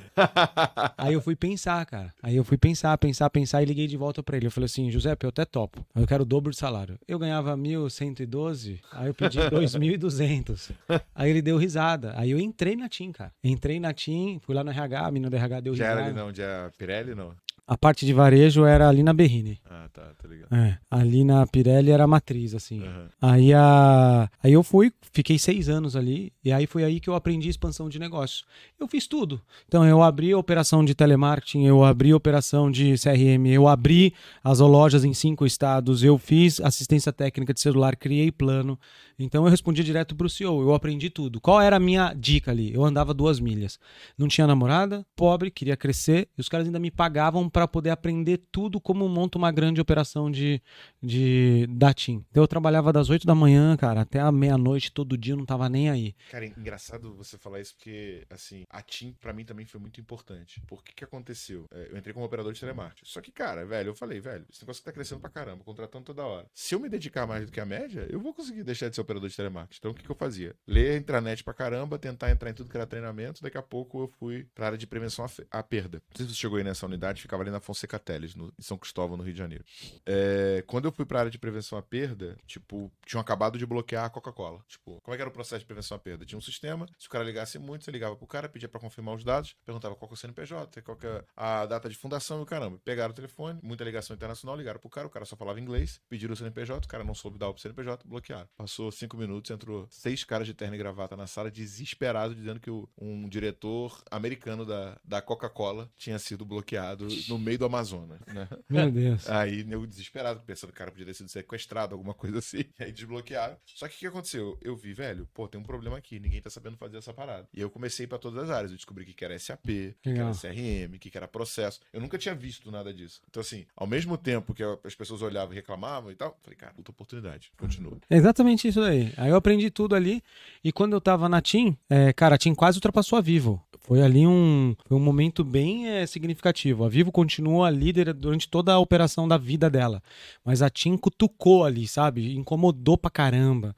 Speaker 2: Aí <laughs> eu fui pensar, cara. Aí eu fui pensar, pensar, pensar e liguei de volta pra ele. Eu falei assim, José, eu até topo. Eu quero o dobro de salário. Eu ganhava 1.112, aí eu pedi <laughs> 2.200. Aí ele deu risada. Aí eu entrei na TIM, cara. Entrei na TIM, fui lá no RH, a menina do RH deu
Speaker 1: Já
Speaker 2: risada.
Speaker 1: era ali não, já Pirelli não.
Speaker 2: A parte de varejo era ali na Berrine.
Speaker 1: Ah, tá, tá ligado.
Speaker 2: É, ali na Pirelli era a matriz, assim.
Speaker 1: Aham.
Speaker 2: Aí, a... aí eu fui, fiquei seis anos ali, e aí foi aí que eu aprendi expansão de negócio. Eu fiz tudo. Então, eu abri a operação de telemarketing, eu abri a operação de CRM, eu abri as lojas em cinco estados, eu fiz assistência técnica de celular, criei plano. Então, eu respondi direto pro CEO, eu aprendi tudo. Qual era a minha dica ali? Eu andava duas milhas. Não tinha namorada, pobre, queria crescer, e os caras ainda me pagavam para poder aprender tudo como monta uma grande operação de, de da TIM. Então eu trabalhava das 8 da manhã, cara, até a meia-noite todo dia, não tava nem aí.
Speaker 1: Cara, é engraçado você falar isso porque, assim, a TIM pra mim também foi muito importante. Por que que aconteceu? É, eu entrei como operador de telemarketing. Só que, cara, velho, eu falei, velho, esse negócio tá crescendo pra caramba, contratando toda hora. Se eu me dedicar mais do que a média, eu vou conseguir deixar de ser operador de telemarketing. Então, o que que eu fazia? Ler a intranet pra caramba, tentar entrar em tudo que era treinamento. Daqui a pouco eu fui pra área de prevenção à, à perda. Não sei se você chegou aí nessa unidade, ficava na Fonseca Teles, no, em São Cristóvão, no Rio de Janeiro. É, quando eu fui pra área de prevenção à perda, tipo, tinham acabado de bloquear a Coca-Cola. Tipo, como é que era o processo de prevenção à perda? Tinha um sistema, se o cara ligasse muito, você ligava pro cara, pedia pra confirmar os dados, perguntava qual é o CNPJ, qual é a data de fundação e o caramba. Pegaram o telefone, muita ligação internacional, ligaram pro cara, o cara só falava inglês, pediram o CNPJ, o cara não soube dar o CNPJ, bloquearam. Passou cinco minutos, entrou seis caras de terno e gravata na sala, desesperado, dizendo que o- um diretor americano da, da Coca-Cola tinha sido bloqueado no <laughs> meio do Amazonas, né?
Speaker 2: Meu Deus.
Speaker 1: Aí eu desesperado, pensando que o cara podia ter sido sequestrado, alguma coisa assim. E <laughs> aí desbloquearam. Só que o que aconteceu? Eu vi, velho, pô, tem um problema aqui, ninguém tá sabendo fazer essa parada. E eu comecei pra todas as áreas. Eu descobri que era SAP, que era CRM, que era processo. Eu nunca tinha visto nada disso. Então, assim, ao mesmo tempo que as pessoas olhavam e reclamavam e tal, falei, cara, puta oportunidade. Continua.
Speaker 2: É exatamente isso aí. Aí eu aprendi tudo ali. E quando eu tava na TIM, é, cara, a TIM quase ultrapassou a Vivo. Foi ali um, foi um momento bem é, significativo. A Vivo continua líder durante toda a operação da vida dela. Mas a TIM cutucou ali, sabe? Incomodou pra caramba.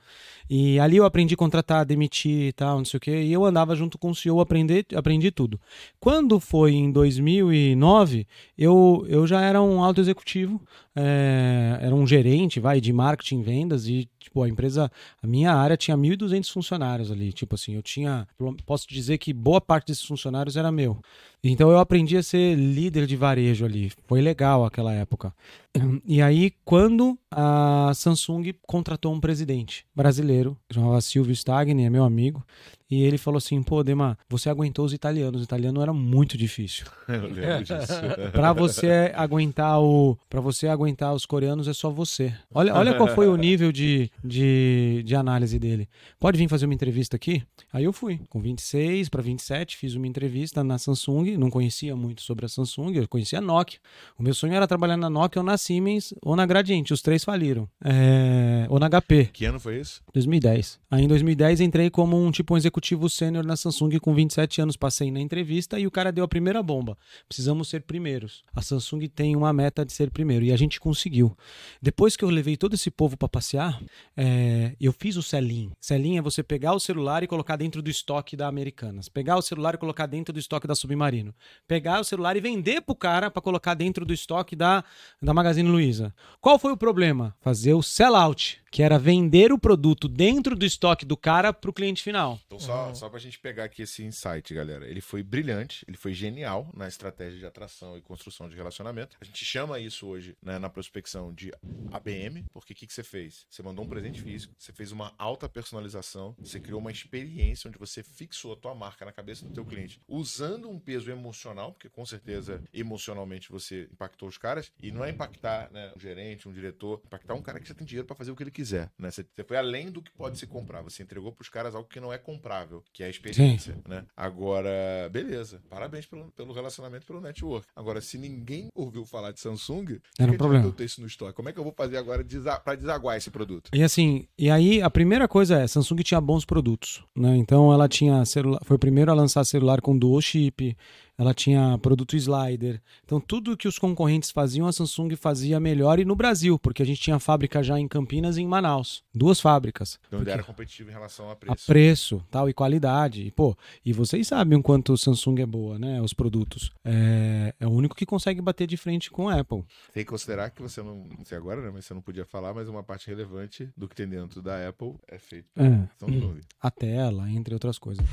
Speaker 2: E ali eu aprendi a contratar, demitir e tal, não sei o quê. E eu andava junto com o CEO, aprendi, aprendi tudo. Quando foi em 2009, eu, eu já era um alto executivo, é, era um gerente, vai, de marketing, vendas e, tipo, a empresa, a minha área tinha 1.200 funcionários ali. Tipo assim, eu tinha, posso dizer que boa parte desses funcionários era meu. Então eu aprendi a ser líder de varejo ali. Foi legal aquela época. <clears throat> E aí, quando a Samsung contratou um presidente brasileiro, chamava Silvio Stagni, é meu amigo, e ele falou assim: pô, Dema, você aguentou os italianos. O italiano era muito difícil. <laughs>
Speaker 1: Eu lembro disso. <laughs>
Speaker 2: Pra você aguentar o, para você aguentar os coreanos é só você. Olha, olha qual foi o nível de, de, de análise dele. Pode vir fazer uma entrevista aqui? Aí eu fui, com 26 para 27, fiz uma entrevista na Samsung, não conhecia muito sobre a Samsung, eu conhecia a Nokia. O meu sonho era trabalhar na Nokia ou na Siemens ou na Gradiente, os três faliram. É, ou na HP.
Speaker 1: que ano foi isso?
Speaker 2: 2010. Aí em 2010 entrei como um tipo um executivo sênior na Samsung com 27 anos, passei na entrevista e o cara deu a primeira bomba. Precisamos ser primeiros. A Samsung tem uma meta de ser primeiro e a gente conseguiu. Depois que eu levei todo esse povo para passear, é, eu fiz o sell-in. Sell-in é você pegar o celular e colocar dentro do estoque da Americanas. Pegar o celular e colocar dentro do estoque da Submarino. Pegar o celular e vender pro cara para colocar dentro do estoque da, da Magazine Luiza. Qual foi o problema? Fazer o sell-out, que era vender o produto dentro do estoque do cara pro cliente final.
Speaker 1: Então, só, só pra gente pegar aqui esse insight, galera. Ele foi brilhante, ele foi genial na estratégia de atração e construção de relacionamento. A gente chama isso hoje, né, na prospecção de ABM, porque o que, que você fez? Você mandou um presente físico, você fez uma alta personalização, você criou uma experiência onde você fixou a tua marca na cabeça do teu cliente, usando um peso emocional, porque com certeza emocionalmente você impactou os caras, e não é impactar né, um gerente, um diretor, impactar um cara que já tem dinheiro pra fazer o que ele quiser, né? Você, você foi além do que pode se comprar, você entregou pros caras algo que não é comprável que é a experiência, né? Agora, beleza. Parabéns pelo, pelo relacionamento, pelo network. Agora, se ninguém ouviu falar de Samsung,
Speaker 2: Era um problema.
Speaker 1: Eu ter isso no estoque. Como é que eu vou fazer agora desa para desaguar esse produto?
Speaker 2: E assim, e aí a primeira coisa é, Samsung tinha bons produtos, né? Então ela tinha celular, foi o primeiro a lançar celular com dual chip, ela tinha produto slider. Então tudo que os concorrentes faziam, a Samsung fazia melhor e no Brasil, porque a gente tinha fábrica já em Campinas e em Manaus, duas fábricas.
Speaker 1: Então,
Speaker 2: Porque-
Speaker 1: ele era competitivo em relação a
Speaker 2: a
Speaker 1: preço.
Speaker 2: preço, tal, e qualidade. E, pô, e vocês sabem o quanto o Samsung é boa, né? Os produtos. É, é o único que consegue bater de frente com a Apple.
Speaker 1: Tem que considerar que você não, não sei agora, né? Mas você não podia falar, mas uma parte relevante do que tem dentro da Apple é feito
Speaker 2: É.
Speaker 1: Samsung.
Speaker 2: A tela, entre outras coisas.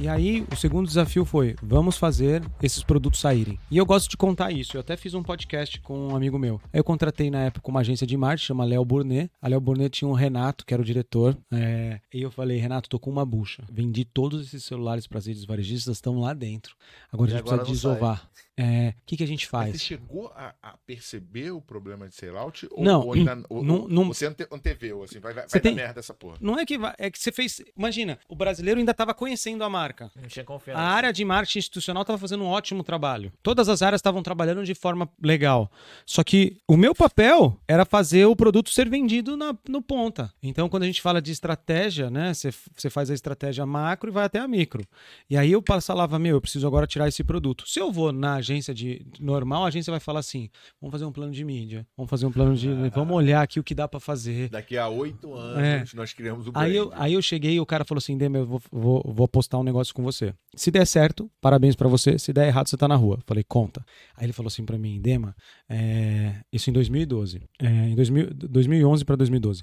Speaker 2: E aí, o segundo desafio foi: vamos fazer esses produtos saírem. E eu gosto de contar isso. Eu até fiz um podcast com um amigo meu. Aí eu contratei na época uma agência de marketing, chama Léo Burnet. A Léo Burnet tinha um Renato, que era o diretor. é, E eu falei: Renato, tô com uma bucha. Vendi todos esses celulares para as redes varejistas, estão lá dentro. Agora
Speaker 3: E
Speaker 2: a gente
Speaker 3: agora
Speaker 2: precisa desovar. É, <laughs> O que, que a gente
Speaker 1: Mas
Speaker 2: faz?
Speaker 1: você chegou a, a perceber o problema de sellout? Ou,
Speaker 2: Não,
Speaker 1: ou ainda, ou,
Speaker 2: não- não-
Speaker 1: você ante, anteveu, assim, vai, vai, vai
Speaker 2: tem-
Speaker 1: dar merda essa porra.
Speaker 2: Não é que vai, é que você fez. Imagina, o brasileiro ainda estava conhecendo a marca.
Speaker 3: Não tinha confiança.
Speaker 2: A área de marketing institucional estava fazendo um ótimo trabalho. Todas as áreas estavam trabalhando de forma legal. Só que o meu papel era fazer o produto ser vendido na, no ponta. Então, quando a gente fala de estratégia, né? Você você faz a estratégia macro e vai até a micro. E aí eu falava, meu, eu preciso agora tirar esse produto. Se eu vou na agência de normal, a agência vai falar assim: vamos fazer um plano de mídia, vamos fazer um plano de. Vamos olhar aqui o que dá para fazer.
Speaker 1: Daqui a oito anos,
Speaker 2: É.
Speaker 1: nós criamos o
Speaker 2: Aí eu, aí eu cheguei e o cara falou assim: Demi, eu vou, vou, vou postar um negócio com você. Se der certo, parabéns pra você. Se der errado, você tá na rua. Falei, conta. Aí ele falou assim pra mim: Dema, é, isso em 2012. É, em 2000, 2011 pra 2012.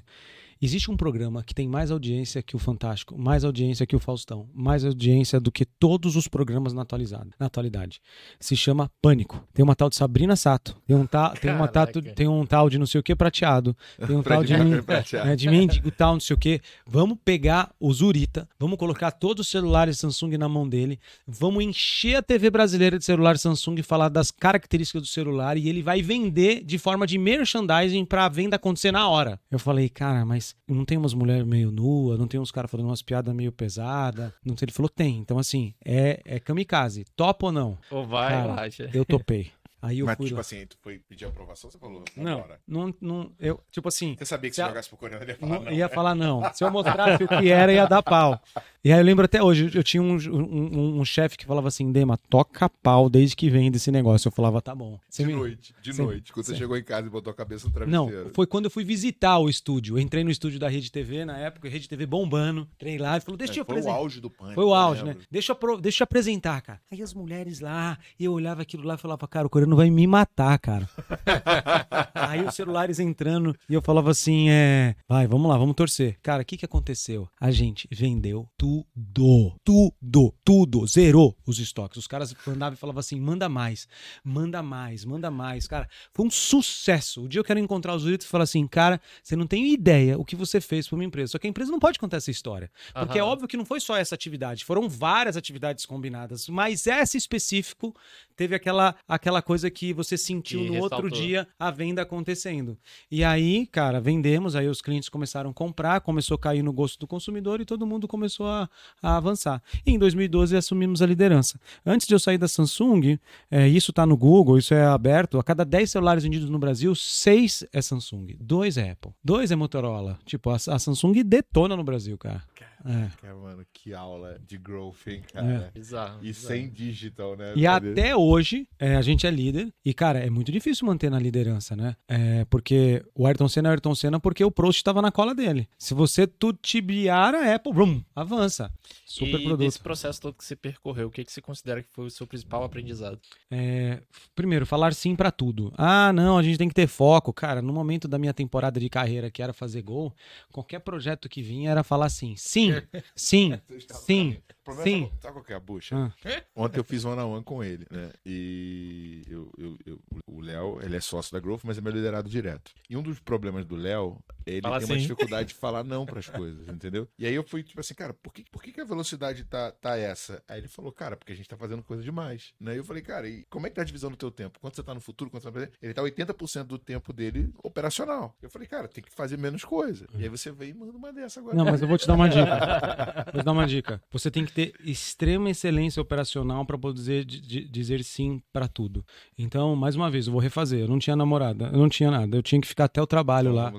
Speaker 2: Existe um programa que tem mais audiência que o Fantástico, mais audiência que o Faustão, mais audiência do que todos os programas na, atualizado, na atualidade. Se chama Pânico. Tem uma tal de Sabrina Sato, tem um, ta, tem uma tato, tem um tal de não sei o que prateado, tem um tal de,
Speaker 1: Mercury prateado.
Speaker 2: é, de mendigo tal, não sei o quê. Vamos pegar o Zurita, vamos colocar todos os celulares Samsung na mão dele, vamos encher a TV brasileira de celular Samsung e falar das características do celular e ele vai vender de forma de merchandising pra venda acontecer na hora. Eu falei, cara, mas não tem umas mulheres meio nuas, não tem uns caras falando umas piadas meio pesadas. Não sei. Ele falou, tem. Então, assim, é, é kamikaze. Topa ou não?
Speaker 3: Ou vai,
Speaker 2: Cara. Eu topei. Aí eu
Speaker 1: Mas,
Speaker 2: fui
Speaker 1: tipo
Speaker 2: lá.
Speaker 1: assim, tu foi pedir aprovação, você falou,
Speaker 2: Não, não, não, eu, tipo assim,
Speaker 1: Você sabia que
Speaker 2: Se
Speaker 1: se jogasse pro coreano, ele ia falar
Speaker 2: não,
Speaker 1: não.
Speaker 2: ia falar não. <laughs> Se eu mostrasse o que era, ia dar pau. E aí eu lembro até hoje, eu tinha um, um, um chefe que falava assim, Dema, toca pau desde que vem desse negócio. Eu falava, tá bom. Você
Speaker 1: De
Speaker 2: me-
Speaker 1: noite, de
Speaker 2: Sim,
Speaker 1: noite. Quando você chegou em casa e botou a cabeça no
Speaker 2: Não,
Speaker 1: travesseiro.
Speaker 2: foi quando eu fui visitar o estúdio. Eu entrei no estúdio da Rede TV na época, Rede TV bombando. Entrei lá e falou, deixa eu
Speaker 1: É, foi o
Speaker 2: apresentar.
Speaker 1: auge do pânico.
Speaker 2: Foi o
Speaker 1: eu
Speaker 2: auge, né? Deixa eu, deixa eu apresentar, cara. Aí as mulheres lá, e eu olhava aquilo lá e falava, cara, o coreano vai me matar, cara. <laughs> Aí os celulares entrando e eu falava assim, é, vai, vamos lá, vamos torcer. Cara, o que que aconteceu? A gente vendeu tudo, tudo, tudo, zerou os estoques. Os caras mandavam e falavam assim, manda mais, manda mais, manda mais. Cara, foi um sucesso. O dia eu quero encontrar os Zuritos e falar assim, cara, você não tem ideia o que você fez para uma empresa. Só que a empresa não pode contar essa história. Porque é óbvio que não foi só essa atividade, foram várias atividades combinadas, mas essa específico teve aquela, aquela coisa que você sentiu
Speaker 3: Que
Speaker 2: no outro
Speaker 3: ressaltou.
Speaker 2: dia a venda acontecendo. E aí, cara, vendemos, aí os clientes começaram a comprar, começou a cair no gosto do consumidor e todo mundo começou a, a avançar. E em 2012 assumimos a liderança. Antes de eu sair da Samsung, é, isso tá no Google, isso é aberto, a cada 10 celulares vendidos no Brasil, 6 é Samsung, 2 é Apple, 2 é Motorola. Tipo, a, a Samsung detona no Brasil, cara. É.
Speaker 1: Cara, mano, que aula de growth, hein, cara.
Speaker 3: Bizarro.
Speaker 1: E
Speaker 3: bizarro.
Speaker 1: sem digital, né?
Speaker 2: E até hoje, é, a gente é líder. E, cara, é muito difícil manter na liderança, né? É, porque o Ayrton Senna é o Ayrton Senna porque o Prost estava na cola dele. Se você tutibiar a Apple, brum, avança. Super
Speaker 3: e
Speaker 2: produto.
Speaker 3: desse processo todo que você percorreu, o que, que você considera que foi o seu principal aprendizado?
Speaker 2: É, primeiro, falar sim pra tudo. Ah, não, a gente tem que ter foco. Cara, no momento da minha temporada de carreira, que era fazer gol, qualquer projeto que vinha era falar assim: sim, sim, sim. <laughs>
Speaker 1: problema
Speaker 2: Sim.
Speaker 1: Sabe, sabe qual que é a bucha?
Speaker 2: Ah.
Speaker 1: Ontem eu fiz one on one com ele, né? E eu, eu- eu- o Léo, ele é sócio da Growth, mas é meu liderado direto. E um dos problemas do Léo, ele
Speaker 3: Fala
Speaker 1: tem uma
Speaker 3: assim.
Speaker 1: dificuldade de falar não pras coisas, entendeu? E aí eu fui tipo assim, cara, por que, por que, que a velocidade tá, tá essa? Aí ele falou, cara, porque a gente tá fazendo coisa demais. Né? E eu falei, cara, e como é que tá a divisão do teu tempo? Quando você tá no futuro, quando você tá no presente? Ele tá 80% do tempo dele operacional. Eu falei, cara, tem que fazer menos coisa. E aí você vem e manda uma dessa agora.
Speaker 2: Não, mas eu vou te dar uma dica. Vou te dar uma dica. Você tem que extrema excelência operacional para poder dizer, di- dizer sim para tudo. Então, mais uma vez, eu vou refazer. Eu não tinha namorada, eu não tinha nada. Eu tinha que ficar até o trabalho lá.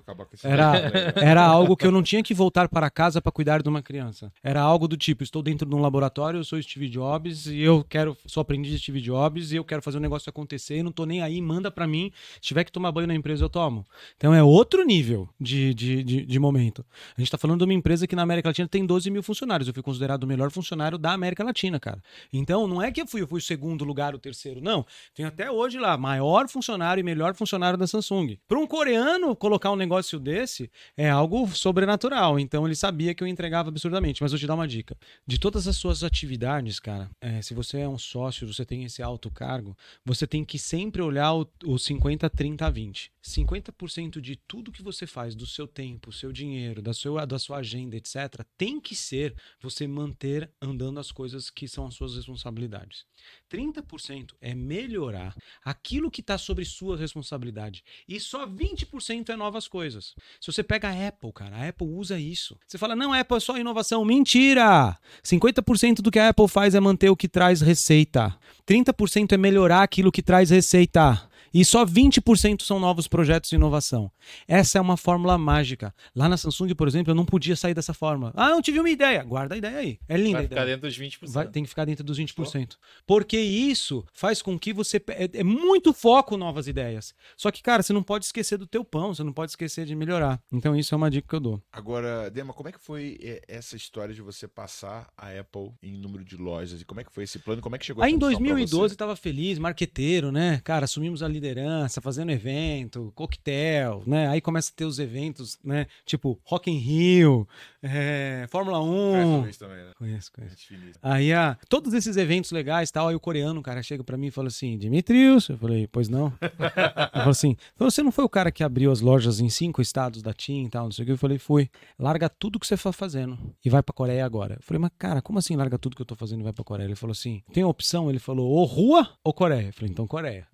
Speaker 2: Era,
Speaker 1: né? <laughs>
Speaker 2: era algo que eu não tinha que voltar para casa para cuidar de uma criança. Era algo do tipo: estou dentro de um laboratório, eu sou Steve Jobs e eu quero, sou aprendiz de Steve Jobs e eu quero fazer o negócio acontecer e não tô nem aí, manda para mim. Se tiver que tomar banho na empresa, eu tomo. Então é outro nível de, de, de, de momento. A gente tá falando de uma empresa que na América Latina tem 12 mil funcionários. Eu fui considerado o melhor funcionário da América Latina, cara. Então não é que eu fui, eu fui o segundo lugar, o terceiro. Não. Tem até hoje lá, maior funcionário e melhor funcionário da Samsung. Para um coreano colocar um negócio desse é algo sobrenatural. Então ele sabia que eu entregava absurdamente. Mas vou te dar uma dica. De todas as suas atividades, cara, é, se você é um sócio, você tem esse alto cargo, você tem que sempre olhar o, o 50, 30, 20. 50% de tudo que você faz, do seu tempo, seu dinheiro, da sua, da sua agenda, etc., tem que ser você manter andando as coisas que são as suas responsabilidades. 30% é melhorar aquilo que está sobre sua responsabilidade. E só 20% é novas coisas. Se você pega a Apple, cara, a Apple usa isso. Você fala, não, Apple é só inovação. Mentira! 50% do que a Apple faz é manter o que traz receita. 30% é melhorar aquilo que traz receita. E só 20% são novos projetos de inovação. Essa é uma fórmula mágica. Lá na Samsung, por exemplo, eu não podia sair dessa forma. Ah, não tive uma ideia. Guarda a ideia aí. É linda a
Speaker 3: Vai
Speaker 2: ideia.
Speaker 3: ficar dentro dos 20%.
Speaker 2: Vai- tem que ficar dentro dos 20%. Porque isso faz com que você. É, é muito foco novas ideias. Só que, cara, você não pode esquecer do teu pão, você não pode esquecer de melhorar. Então, isso é uma dica que eu dou.
Speaker 1: Agora, Dema, como é que foi é, essa história de você passar a Apple em número de lojas? E como é que foi esse plano? Como é que chegou
Speaker 2: Aí em
Speaker 1: missão pra
Speaker 2: 2012
Speaker 1: você?
Speaker 2: tava feliz, marqueteiro, né? Cara, assumimos a liderança, fazendo evento, coquetel, né? Aí começa a ter os eventos, né? Tipo Rock in Rio, é, Fórmula 1.
Speaker 1: Conhece o Luiz também, né?
Speaker 2: Conheço, conheço. Aí, ah, todos esses eventos legais tal, aí o coreano, cara chega pra mim e fala assim, Dimitrios, eu falei, pois não. <laughs> Ele falou assim, você não foi o cara que abriu as lojas em cinco estados da TIM e tal, não sei o que, eu falei, fui. Larga tudo que você tá fazendo e vai pra Coreia agora. Eu falei, mas cara, como assim larga tudo que eu tô fazendo e vai pra Coreia? Ele falou assim, tem opção? Ele falou, ou rua ou Coreia? Eu falei, então Coreia. <laughs>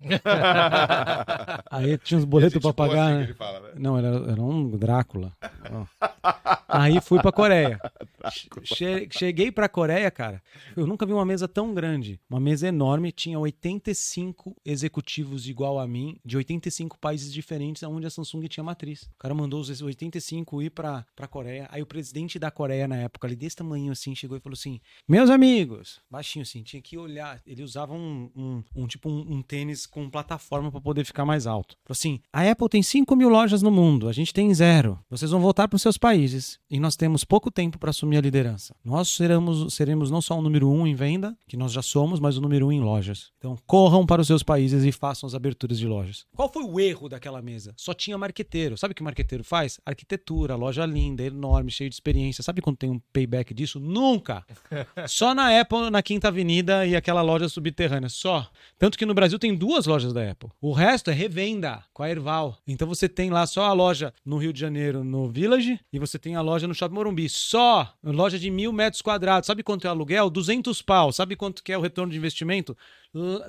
Speaker 2: Aí tinha uns boletos pra
Speaker 1: tipo assim
Speaker 2: pagar,
Speaker 1: que
Speaker 2: né?
Speaker 1: fala, né?
Speaker 2: Não, era, era um Drácula. Aí fui pra Coreia. Che- cheguei pra Coreia, cara. Eu nunca vi uma mesa tão grande. Uma mesa enorme, tinha 85 executivos igual a mim, de 85 países diferentes, onde a Samsung tinha matriz. O cara mandou os 85 ir pra, pra Coreia. Aí o presidente da Coreia, na época, ali desse tamanho assim, chegou e falou assim: Meus amigos, baixinho assim, tinha que olhar. Ele usava um, um, um tipo um, um tênis com plataforma pra poder ficar mais alto. Falou assim: a Apple tem 5 mil lojas no mundo, a gente tem zero. Vocês vão voltar para os seus países e nós temos pouco tempo para assumir a liderança. Nós seremos, seremos não só o número um em venda, que nós já somos, mas o número um em lojas. Então corram para os seus países e façam as aberturas de lojas. Qual foi o erro daquela mesa? Só tinha marqueteiro. Sabe o que o marqueteiro faz? Arquitetura, loja linda, enorme, cheio de experiência. Sabe quando tem um payback disso? Nunca! <laughs> Só na Apple, na Quinta Avenida e aquela loja subterrânea. Só. Tanto que no Brasil tem duas lojas da Apple. O resto é revenda com a Erval. Então você tem lá só a loja no Rio de Janeiro, no Village, e você tem a loja no Shopping Morumbi. Só loja de mil metros quadrados. Sabe quanto é o aluguel? 200 pau. Sabe quanto que é o retorno de investimento?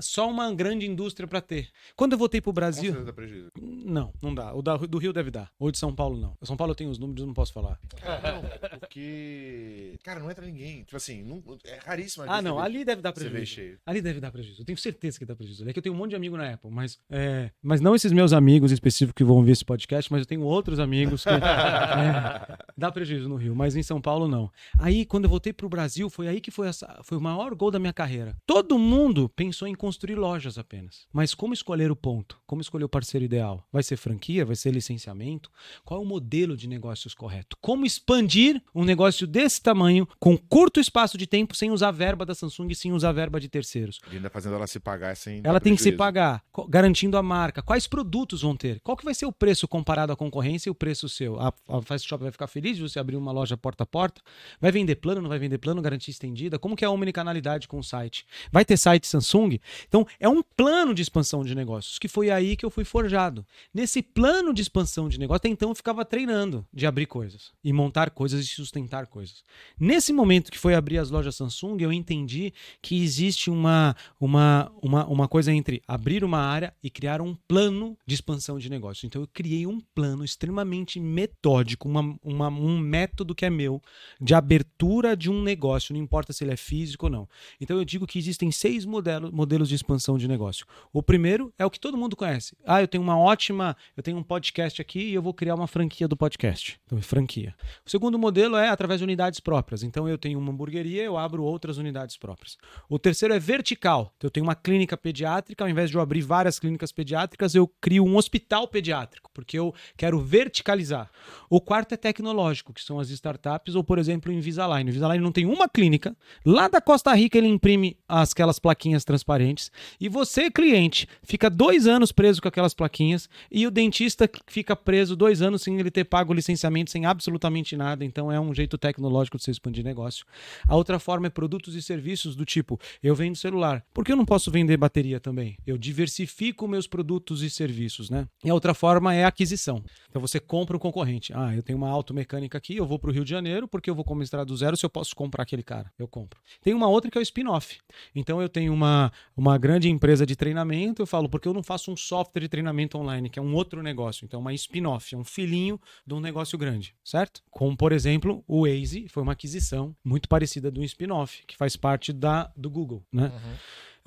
Speaker 2: Só uma grande indústria para ter. Quando eu voltei pro
Speaker 1: Com
Speaker 2: Brasil...
Speaker 1: certeza dá prejuízo.
Speaker 2: Não, não dá. O da- do Rio deve dar. Ou de São Paulo, não. São Paulo eu tenho os números, não posso falar.
Speaker 1: Não, porque. Cara, não entra ninguém. Tipo assim, não- é raríssimo.
Speaker 2: Ah, não. Ali deve dar
Speaker 1: Você vê
Speaker 2: prejuízo.
Speaker 1: cheio.
Speaker 2: Ali deve dar prejuízo. Eu tenho certeza que dá prejuízo. É que eu tenho um monte de amigo na Apple, mas, é, mas não esses meus amigos específicos que vão ver esse podcast, mas eu tenho outros amigos que <laughs> é, dá prejuízo no Rio, mas em São Paulo não. Aí, quando eu voltei pro Brasil, foi aí que foi, essa, foi o maior gol da minha carreira. Todo mundo pensou em construir lojas apenas. Mas como escolher o ponto? Como escolher o parceiro ideal? Vai ser franquia? Vai ser licenciamento? Qual é o modelo de negócios correto? Como expandir um negócio desse tamanho com curto espaço de tempo sem usar verba da Samsung e sem usar verba de terceiros?
Speaker 1: E ainda fazendo ela se pagar sem.
Speaker 2: Ela tem que se pagar, garantindo a marca. Quais produtos vão ter? Qual que vai ser o preço comparado à concorrência e o preço seu? A, a Fast Shop vai ficar feliz? feliz de você abrir uma loja porta a porta? Vai vender plano, não vai vender plano, garantia estendida? Como que é a omnicanalidade com o site? Vai ter site Samsung? Então, é um plano de expansão de negócios, que foi aí que eu fui forjado. Nesse plano de expansão de negócio, até então eu ficava treinando de abrir coisas e montar coisas e sustentar coisas. Nesse momento que foi abrir as lojas Samsung, eu entendi que existe uma, uma, uma, uma coisa entre abrir uma área e criar um plano de expansão de negócio. Então eu criei um plano extremamente metódico, uma, uma, um método que é meu de abertura de um negócio, não importa se ele é físico ou não. Então eu digo que existem seis modelos, modelos de expansão de negócio. O primeiro é o que todo mundo conhece. Ah, eu tenho uma ótima, eu tenho um podcast aqui e eu vou criar uma franquia do podcast. Então, franquia. O segundo modelo é através de unidades próprias. Então eu tenho uma hamburgueria, eu abro outras unidades próprias. O terceiro é vertical. Então, eu tenho uma clínica pediátrica, ao invés de eu abrir várias clínicas pediátricas, eu crio um hospital pediátrico, porque eu quero verticalizar. O quarto é tecnológico, que são as startups, ou por exemplo, o Invisalign. O Invisalign não tem uma clínica. Lá da Costa Rica ele imprime aquelas plaquinhas transparentes e você, cliente, fica dois anos preso com aquelas plaquinhas e o dentista fica preso dois anos sem ele ter pago o licenciamento, sem absolutamente nada. Então é um jeito tecnológico de você expandir negócio. A outra forma é produtos e serviços do tipo, eu vendo celular. Por que eu não posso vender bateria também? Eu diversifico meus produtos e serviços, né? E a outra forma é aquisição. Então você compra um concorrente. Ah, eu tenho uma automecânica aqui, eu vou para o Rio de Janeiro porque eu vou começar do zero se eu posso comprar aquele cara. Eu compro. Tem uma outra que é o spin-off. Então eu tenho uma, uma grande empresa de treinamento, eu falo, porque eu não faço um software de treinamento online, que é um outro negócio. Então, uma spin-off, é um filhinho de um negócio grande, certo? Como, por exemplo, o Waze foi uma aquisição muito parecida um spin-off, que faz parte da, do Google, né? Uhum.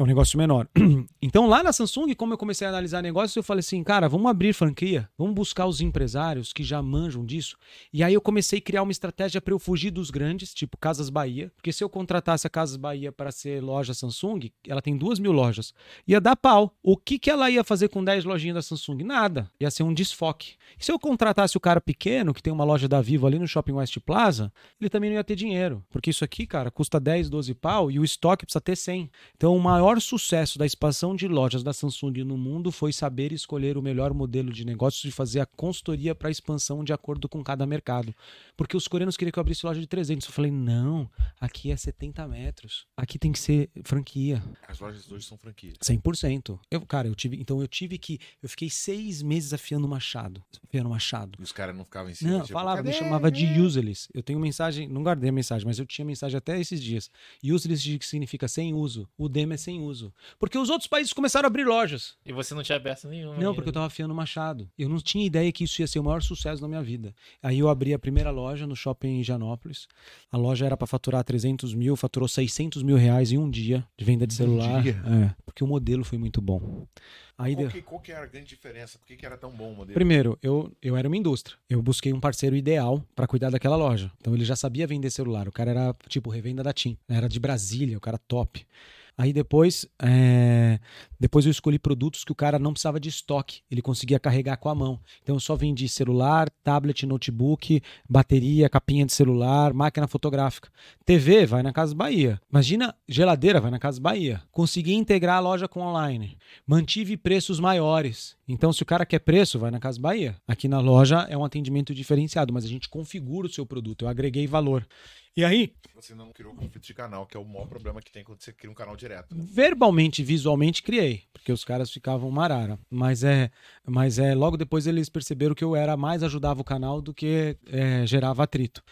Speaker 2: É um negócio menor. <clears throat> Então, lá na Samsung, como eu comecei a analisar negócios, eu falei assim, cara, vamos abrir franquia, vamos buscar os empresários que já manjam disso. E aí eu comecei a criar uma estratégia para eu fugir dos grandes, tipo Casas Bahia, porque se eu contratasse a Casas Bahia para ser loja Samsung, ela tem duas mil lojas, ia dar pau. O que, que ela ia fazer com 10 lojinhas da Samsung? Nada. Ia ser um desfoque. E se eu contratasse o cara pequeno, que tem uma loja da Vivo ali no Shopping West Plaza, ele também não ia ter dinheiro. Porque isso aqui, cara, custa 10, 12 pau e o estoque precisa ter 100. Então, o maior maior sucesso da expansão de lojas da Samsung no mundo foi saber escolher o melhor modelo de negócios e fazer a consultoria para a expansão de acordo com cada mercado. Porque os coreanos queriam que eu abrisse loja de 300. Eu falei, não, aqui é 70 metros. Aqui tem que ser franquia.
Speaker 1: As lojas hoje são franquia.
Speaker 2: 100%. Eu, cara, eu tive, então eu tive que, eu fiquei seis meses afiando machado. Afiando machado.
Speaker 1: E os caras não ficavam em cima?
Speaker 2: Não, tipo, falava, me chamava de useless. Eu tenho mensagem, não guardei a mensagem, mas eu tinha mensagem até esses dias. Useless significa sem uso. O demo é sem uso. Porque os outros países começaram a abrir lojas.
Speaker 3: E você não tinha aberto nenhuma.
Speaker 2: Não, porque eu tava afiando machado. Eu não tinha ideia que isso ia ser o maior sucesso da minha vida. Aí eu abri a primeira loja no shopping em Janópolis. A loja era para faturar 300 mil, faturou 600 mil reais em um dia de venda de celular. Um dia? É, porque o modelo foi muito bom.
Speaker 1: Aí qual, que, qual que era a grande diferença? Por que, que era tão bom o modelo?
Speaker 2: Primeiro, eu, eu era uma indústria. Eu busquei um parceiro ideal para cuidar daquela loja. Então ele já sabia vender celular. O cara era tipo revenda da TIM. Era de Brasília, o cara top. Aí depois, é... depois eu escolhi produtos que o cara não precisava de estoque, ele conseguia carregar com a mão. Então eu só vendi celular, tablet, notebook, bateria, capinha de celular, máquina fotográfica. TV vai na Casa Bahia. Imagina, geladeira vai na Casa Bahia. Consegui integrar a loja com online. Mantive preços maiores. Então, se o cara quer preço, vai na Casa Bahia. Aqui na loja é um atendimento diferenciado, mas a gente configura o seu produto. Eu agreguei valor. E aí.
Speaker 1: Você não criou conflito de canal, que é o maior problema que tem quando você cria um canal direto.
Speaker 2: Né? Verbalmente, visualmente, criei, porque os caras ficavam marara. Mas é, mas é logo depois eles perceberam que eu era mais ajudava o canal do que é, gerava atrito.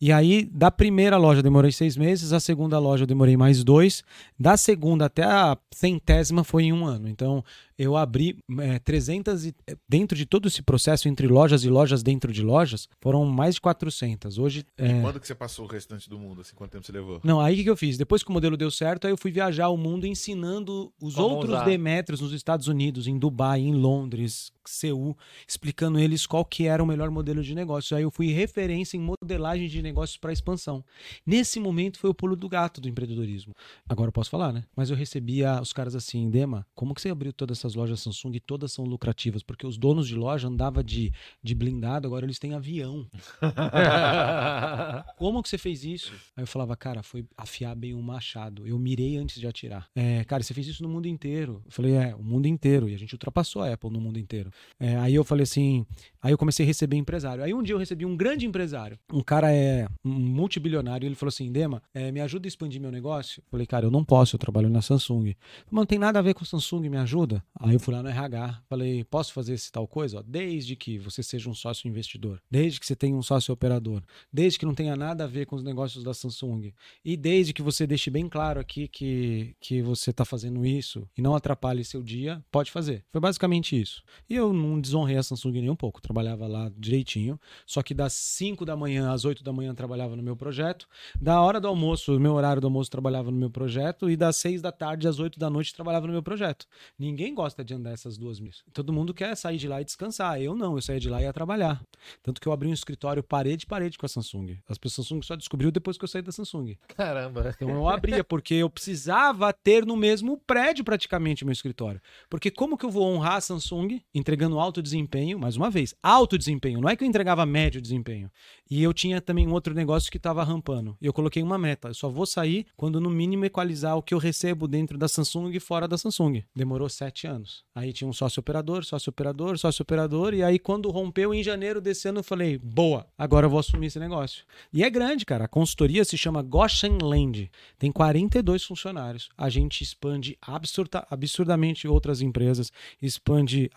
Speaker 2: E aí, da primeira loja, demorei seis meses, a segunda loja eu demorei mais dois, da segunda até a centésima foi em um ano. Então, eu abri é, 300 e, é, dentro de todo esse processo entre lojas e lojas dentro de lojas, foram mais de 400. Hoje
Speaker 1: é... E quando que você passou o restante do mundo? Assim, quanto tempo você levou?
Speaker 2: Não, aí o que eu fiz? Depois que o modelo deu certo, aí eu fui viajar o mundo ensinando os Como outros usar. Demetros nos Estados Unidos, em Dubai, em Londres, Seul, explicando eles qual que era o melhor modelo de negócio. Aí eu fui referência em modelagem de negócios para expansão. Nesse momento foi o pulo do gato do empreendedorismo. Agora eu posso falar, né? Mas eu recebia os caras assim, Dema, como que você abriu todas essas lojas Samsung e todas são lucrativas? Porque os donos de loja andavam de, de blindado, agora eles têm avião. <laughs> como que você fez isso? Aí eu falava, cara, foi afiar bem o machado. Eu mirei antes de atirar. É, cara, você fez isso no mundo inteiro. Eu falei, é, o mundo inteiro. E a gente ultrapassou a Apple no mundo inteiro. É, aí eu falei assim, aí eu comecei a receber empresário. Aí um dia eu recebi um grande empresário, um cara é um multibilionário, ele falou assim, Dema, é, me ajuda a expandir meu negócio? Eu falei, cara, eu não posso, eu trabalho na Samsung. Mas não tem nada a ver com Samsung, me ajuda? Aí eu fui lá no RH, falei, posso fazer esse tal coisa? Ó, desde que você seja um sócio investidor, desde que você tenha um sócio operador, desde que não tenha nada a ver com os negócios da Samsung e desde que você deixe bem claro aqui que, que você está fazendo isso e não atrapalhe seu dia, pode fazer. Foi basicamente isso. E eu não desonrei a Samsung nem um pouco, trabalhava lá direitinho, só que das 5 da manhã às 8 da manhã trabalhava no meu projeto, da hora do almoço, meu horário do almoço trabalhava no meu projeto e das 6 da tarde às 8 da noite trabalhava no meu projeto. Ninguém gosta de andar essas duas milhas. Todo mundo quer sair de lá e descansar. Eu não, eu saía de lá e ia trabalhar. Tanto que eu abri um escritório parede parede com a Samsung. As pessoas Samsung só descobriu depois que eu saí da Samsung.
Speaker 3: Caramba.
Speaker 2: Então eu abria, porque eu precisava ter no mesmo prédio praticamente o meu escritório. Porque como que eu vou honrar a Samsung entregando alto desempenho, mais uma vez, alto desempenho, não é que eu entregava médio desempenho. E eu tinha também um outro negócio que estava rampando. Eu coloquei uma meta, eu só vou sair quando no mínimo equalizar o que eu recebo dentro da Samsung e fora da Samsung. Demorou sete anos. Aí tinha um sócio operador, sócio operador, sócio operador, e aí quando rompeu em janeiro desse ano eu falei, boa, agora eu vou assumir esse negócio. E é grande, cara. A consultoria se chama Goshen Land. Tem 42 funcionários. A gente expande absurda, absurdamente outras empresas, expande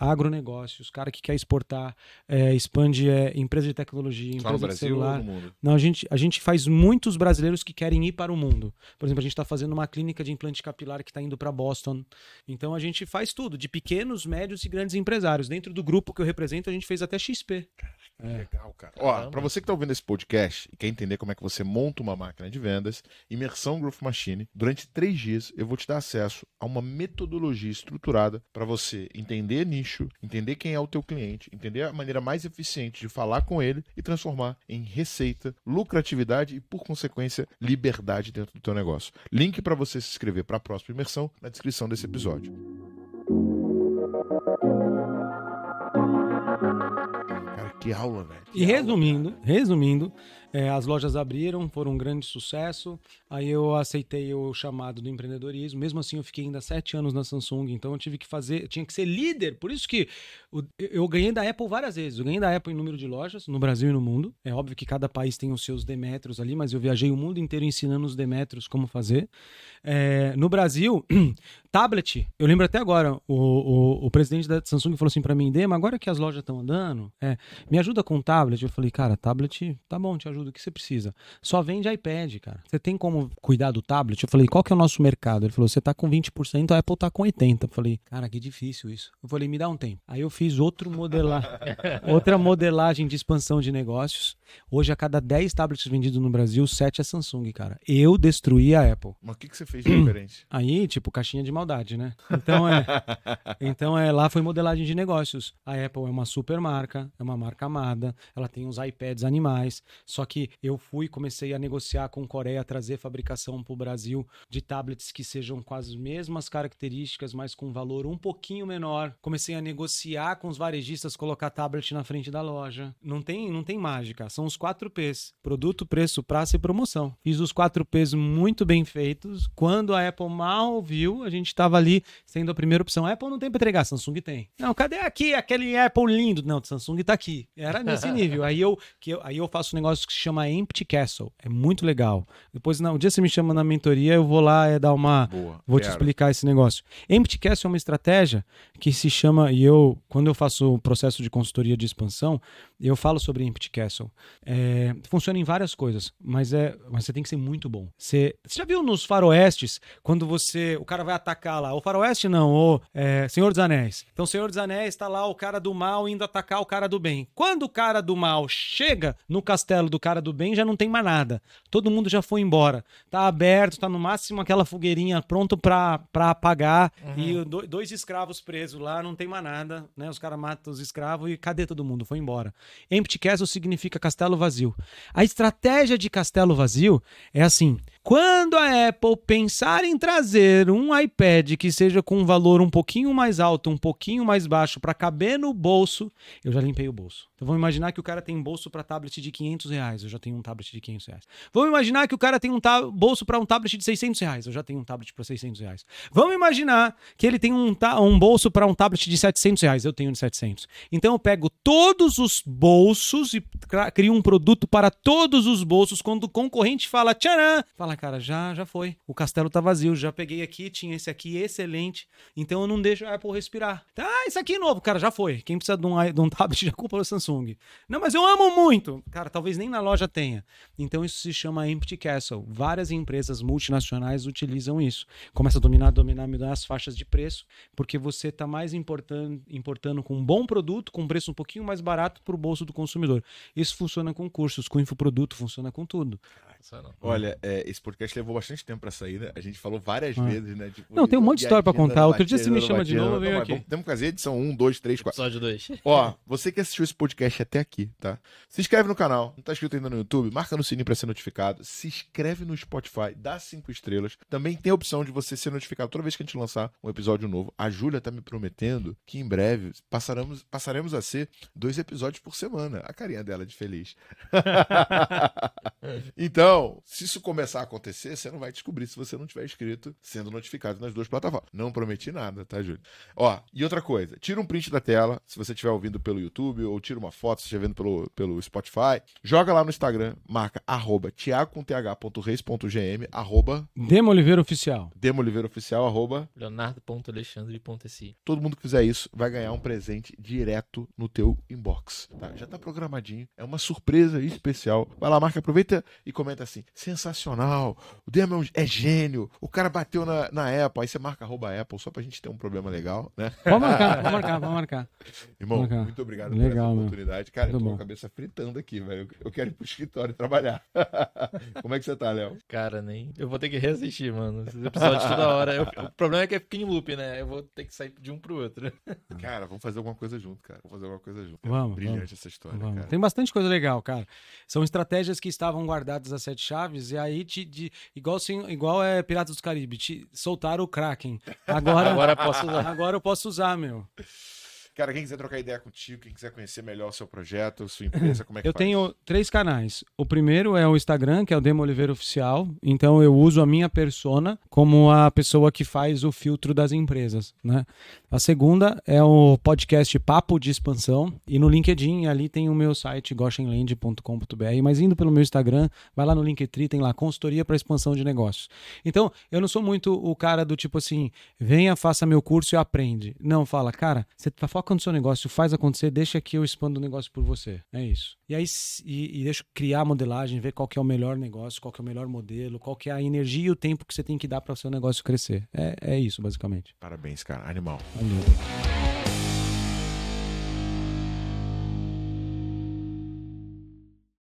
Speaker 2: agronegócios, cara que quer exportar, é, expande é, empresa de tecnologia,
Speaker 1: Só no
Speaker 2: empresa de
Speaker 1: Brasil ou
Speaker 2: celular.
Speaker 1: no mundo?
Speaker 2: Não, a gente, a gente faz muitos brasileiros que querem ir para o mundo. Por exemplo, a gente está fazendo uma clínica de implante capilar que está indo para Boston. Então a gente faz tudo, de pequenos, médios e grandes empresários. Dentro do grupo que eu represento, a gente fez até XP. É.
Speaker 1: Legal, cara. Ó, pra você que tá ouvindo esse podcast e quer entender como é que você monta uma máquina de vendas, Imersão Growth Machine, durante três dias eu vou te dar acesso a uma metodologia estruturada para você entender nicho, entender quem é o teu cliente, entender a maneira mais eficiente de falar com ele e transformar em receita, lucratividade e, por consequência, liberdade dentro do teu negócio. Link para você se inscrever para a próxima imersão na descrição desse episódio. Cara, que aula, velho. Que
Speaker 2: E
Speaker 1: aula,
Speaker 2: resumindo, resumindo, é, as lojas abriram, foram um grande sucesso. Aí eu aceitei o chamado do empreendedorismo. Mesmo assim, eu fiquei ainda sete anos na Samsung, então eu tive que fazer, tinha que ser líder. Por isso que eu ganhei da Apple várias vezes. Eu ganhei da Apple em número de lojas no Brasil e no mundo. É óbvio que cada país tem os seus demetros ali, mas eu viajei o mundo inteiro ensinando os demetros como fazer. É, no Brasil, <clears throat> tablet, eu lembro até agora, o, o, o presidente da Samsung falou assim pra mim, Dema, agora que as lojas estão andando, é, me ajuda com tablet. Eu falei, cara, tablet, tá bom, te ajudo, o que você precisa? Só vende iPad, cara. Você tem como cuidar do tablet? Eu falei, qual que é o nosso mercado? Ele falou, você tá com 20%, a Apple tá com 80%. Eu falei, cara, que difícil isso. Eu falei, me dá um tempo. Aí eu fiz outro modelar, <laughs> outra modelagem de expansão de negócios. Hoje, a cada 10 tablets vendidos no Brasil, 7 é Samsung, cara. Eu destruí a Apple.
Speaker 1: Mas o que, que você fez de diferente? <clears throat>
Speaker 2: Aí, tipo, caixinha de maldade, né? Então é, <laughs> então é, lá foi modelagem de negócios. A Apple é uma super marca, é uma marca amada, ela tem uns iPads animais. Só que eu fui, comecei a negociar com Coreia, trazer fabricação para o Brasil de tablets que sejam com as mesmas características, mas com valor um pouquinho menor. Comecei a negociar com os varejistas, colocar tablet na frente da loja. Não tem, não tem mágica, são os 4 P's: produto, preço, praça e promoção. Fiz os 4 P's muito bem feitos. Quando a Apple mal viu, a gente estava ali sendo a primeira opção. A Apple não tem para entregar, Samsung tem. Não, cadê aqui aquele Apple lindo? Não, Samsung tá aqui. Era nesse <laughs> nível. Aí eu, que eu, aí eu faço um negócio que chama Empty Castle. É muito legal. Depois, não, um dia você me chama na mentoria, eu vou lá é, dar uma.
Speaker 1: Boa.
Speaker 2: Vou te explicar esse negócio. Empty Castle é uma estratégia que se chama, e eu, quando eu faço o processo de consultoria de expansão, eu falo sobre Empty Castle. É, funciona em várias coisas, mas, é, mas você tem que ser muito bom. Você, você já viu nos faroestes, quando você, o cara vai atacar lá, o faroeste não, o é, Senhor dos Anéis. Então, Senhor dos Anéis tá lá o cara do mal indo atacar o cara do bem. Quando o cara do mal chega no castelo do cara do bem, já não tem mais nada. Todo mundo já foi embora. Tá aberto, tá no máximo aquela fogueirinha pronto pra, pra apagar. E o do- dois escravos presos lá, não tem mais nada, né? Os caras matam os escravos e cadê todo mundo? Foi embora. Empty Castle significa castelo vazio. A estratégia de castelo vazio é assim: Quando a Apple pensar em trazer um iPad que seja com um valor um pouquinho mais alto, um pouquinho mais baixo, para caber no bolso, eu já limpei o bolso. Então vamos imaginar que o cara tem bolso para tablet de 500 reais, eu já tenho um tablet de 500 reais. Vamos imaginar que o cara tem um bolso para um tablet de 600 reais, eu já tenho um tablet para 600 reais. Vamos imaginar que ele tem um, um bolso para um tablet de 700 reais, eu tenho de 700. Então eu pego todos os bolsos e crio um produto para todos os bolsos. Quando o concorrente fala tcharam, fala, cara, já, já foi. O castelo tá vazio, já peguei aqui, tinha esse aqui excelente. Então eu não deixo a Apple respirar. Tá, isso aqui é novo, cara, já foi. Quem precisa de um, de um <laughs> tablet já compra o Samsung. Não, mas eu amo muito. Cara, talvez nem na loja tenha. Então isso se chama Empty Castle. Várias empresas multinacionais utilizam isso. Começa a dominar, dominar, dominar as faixas de preço, porque você está mais importando, importando com um bom produto, com um preço um pouquinho mais barato para o bolso do consumidor. Isso funciona com cursos, com infoproduto, funciona com tudo.
Speaker 1: Olha, é, esse podcast levou bastante tempo para sair, né? A gente falou várias ah. vezes, né?
Speaker 2: Tipo, não, tem um monte de história para contar. Outro dia você me chama de novo, eu venho aqui.
Speaker 1: temos que fazer edição 1, 2, 3, 4.
Speaker 3: Episódio 2.
Speaker 1: Ó, você que assistiu esse podcast até aqui, tá? Se inscreve no canal, não tá inscrito ainda no YouTube, marca no sininho para ser notificado, se inscreve no Spotify, dá cinco estrelas. Também tem a opção de você ser notificado toda vez que a gente lançar um episódio novo. A Júlia tá me prometendo que em breve passaremos, passaremos a ser dois episódios por semana. A carinha dela de feliz. <laughs> então, se isso começar a acontecer, você não vai descobrir se você não tiver inscrito, sendo notificado nas duas plataformas. Não prometi nada, tá, Júlio? Ó, e outra coisa, tira um print da tela, se você estiver ouvindo pelo YouTube, ou tira uma foto se estiver vendo pelo, pelo Spotify, joga lá no Instagram, marca arroba tiago.th.reis.gm, arroba
Speaker 2: Demo Oliveira Oficial.
Speaker 1: Demo Oliveira Oficial, arroba
Speaker 3: leonardo.alexandre.si.
Speaker 1: Todo mundo que fizer isso vai ganhar um presente direto no teu inbox, tá? Já tá programadinho, é uma surpresa especial. Vai lá, marca, aproveita e comenta assim, sensacional, o Demo é gênio, o cara bateu na, na Apple, aí você marca arroba Apple só pra gente ter um problema legal, né?
Speaker 2: Pode marcar, <laughs> pode marcar, pode marcar.
Speaker 1: Irmão,
Speaker 2: marcar.
Speaker 1: muito obrigado
Speaker 2: Legal,
Speaker 1: por essa
Speaker 2: meu.
Speaker 1: oportunidade. Cara,
Speaker 2: Muito
Speaker 1: eu tô
Speaker 2: bom.
Speaker 1: com a cabeça fritando aqui, velho. Eu quero ir pro escritório trabalhar. <laughs> Como é que você tá, Léo?
Speaker 3: Cara, nem. Eu vou ter que reassistir, mano. Esses episódios toda hora. Eu- o problema é que fica em loop, né? Eu vou ter que sair de um pro outro. <laughs>
Speaker 1: Cara, vamos fazer alguma coisa junto, cara. Vamos fazer alguma coisa junto.
Speaker 2: Vamos,
Speaker 1: Brilhante
Speaker 2: vamos.
Speaker 1: essa história,
Speaker 2: Vamos.
Speaker 1: cara.
Speaker 2: Tem bastante coisa legal, cara. São estratégias que estavam guardadas às sete chaves, e aí, te, de, igual, assim, igual é Piratas do Caribe, te soltaram o Kraken. <laughs> Agora,
Speaker 3: Agora posso usar.
Speaker 2: agora eu posso usar, meu.
Speaker 1: Cara, quem quiser trocar ideia contigo, quem quiser conhecer melhor o seu projeto, sua empresa, <laughs> como é que
Speaker 2: Eu
Speaker 1: faz?
Speaker 2: tenho três canais. O primeiro é o Instagram, que é o Demo Oliveira Oficial. Então eu uso a minha persona como a pessoa que faz o filtro das empresas, né? A segunda é o podcast Papo de Expansão. E no LinkedIn, ali tem o meu site, goshenland.com.br. Mas indo pelo meu Instagram, vai lá no Linktree, tem lá consultoria para expansão de negócios. Então, eu não sou muito o cara do tipo assim, venha, faça meu curso e aprende. Não, fala, cara, você foca no seu negócio, faz acontecer, deixa que eu expando o negócio por você. É isso. E aí, e, e deixa eu criar a modelagem, ver qual que é o melhor negócio, qual que é o melhor modelo, qual que é a energia e o tempo que você tem que dar para o seu negócio crescer. É, é isso, basicamente.
Speaker 1: Parabéns, cara. Animal.
Speaker 2: Valeu.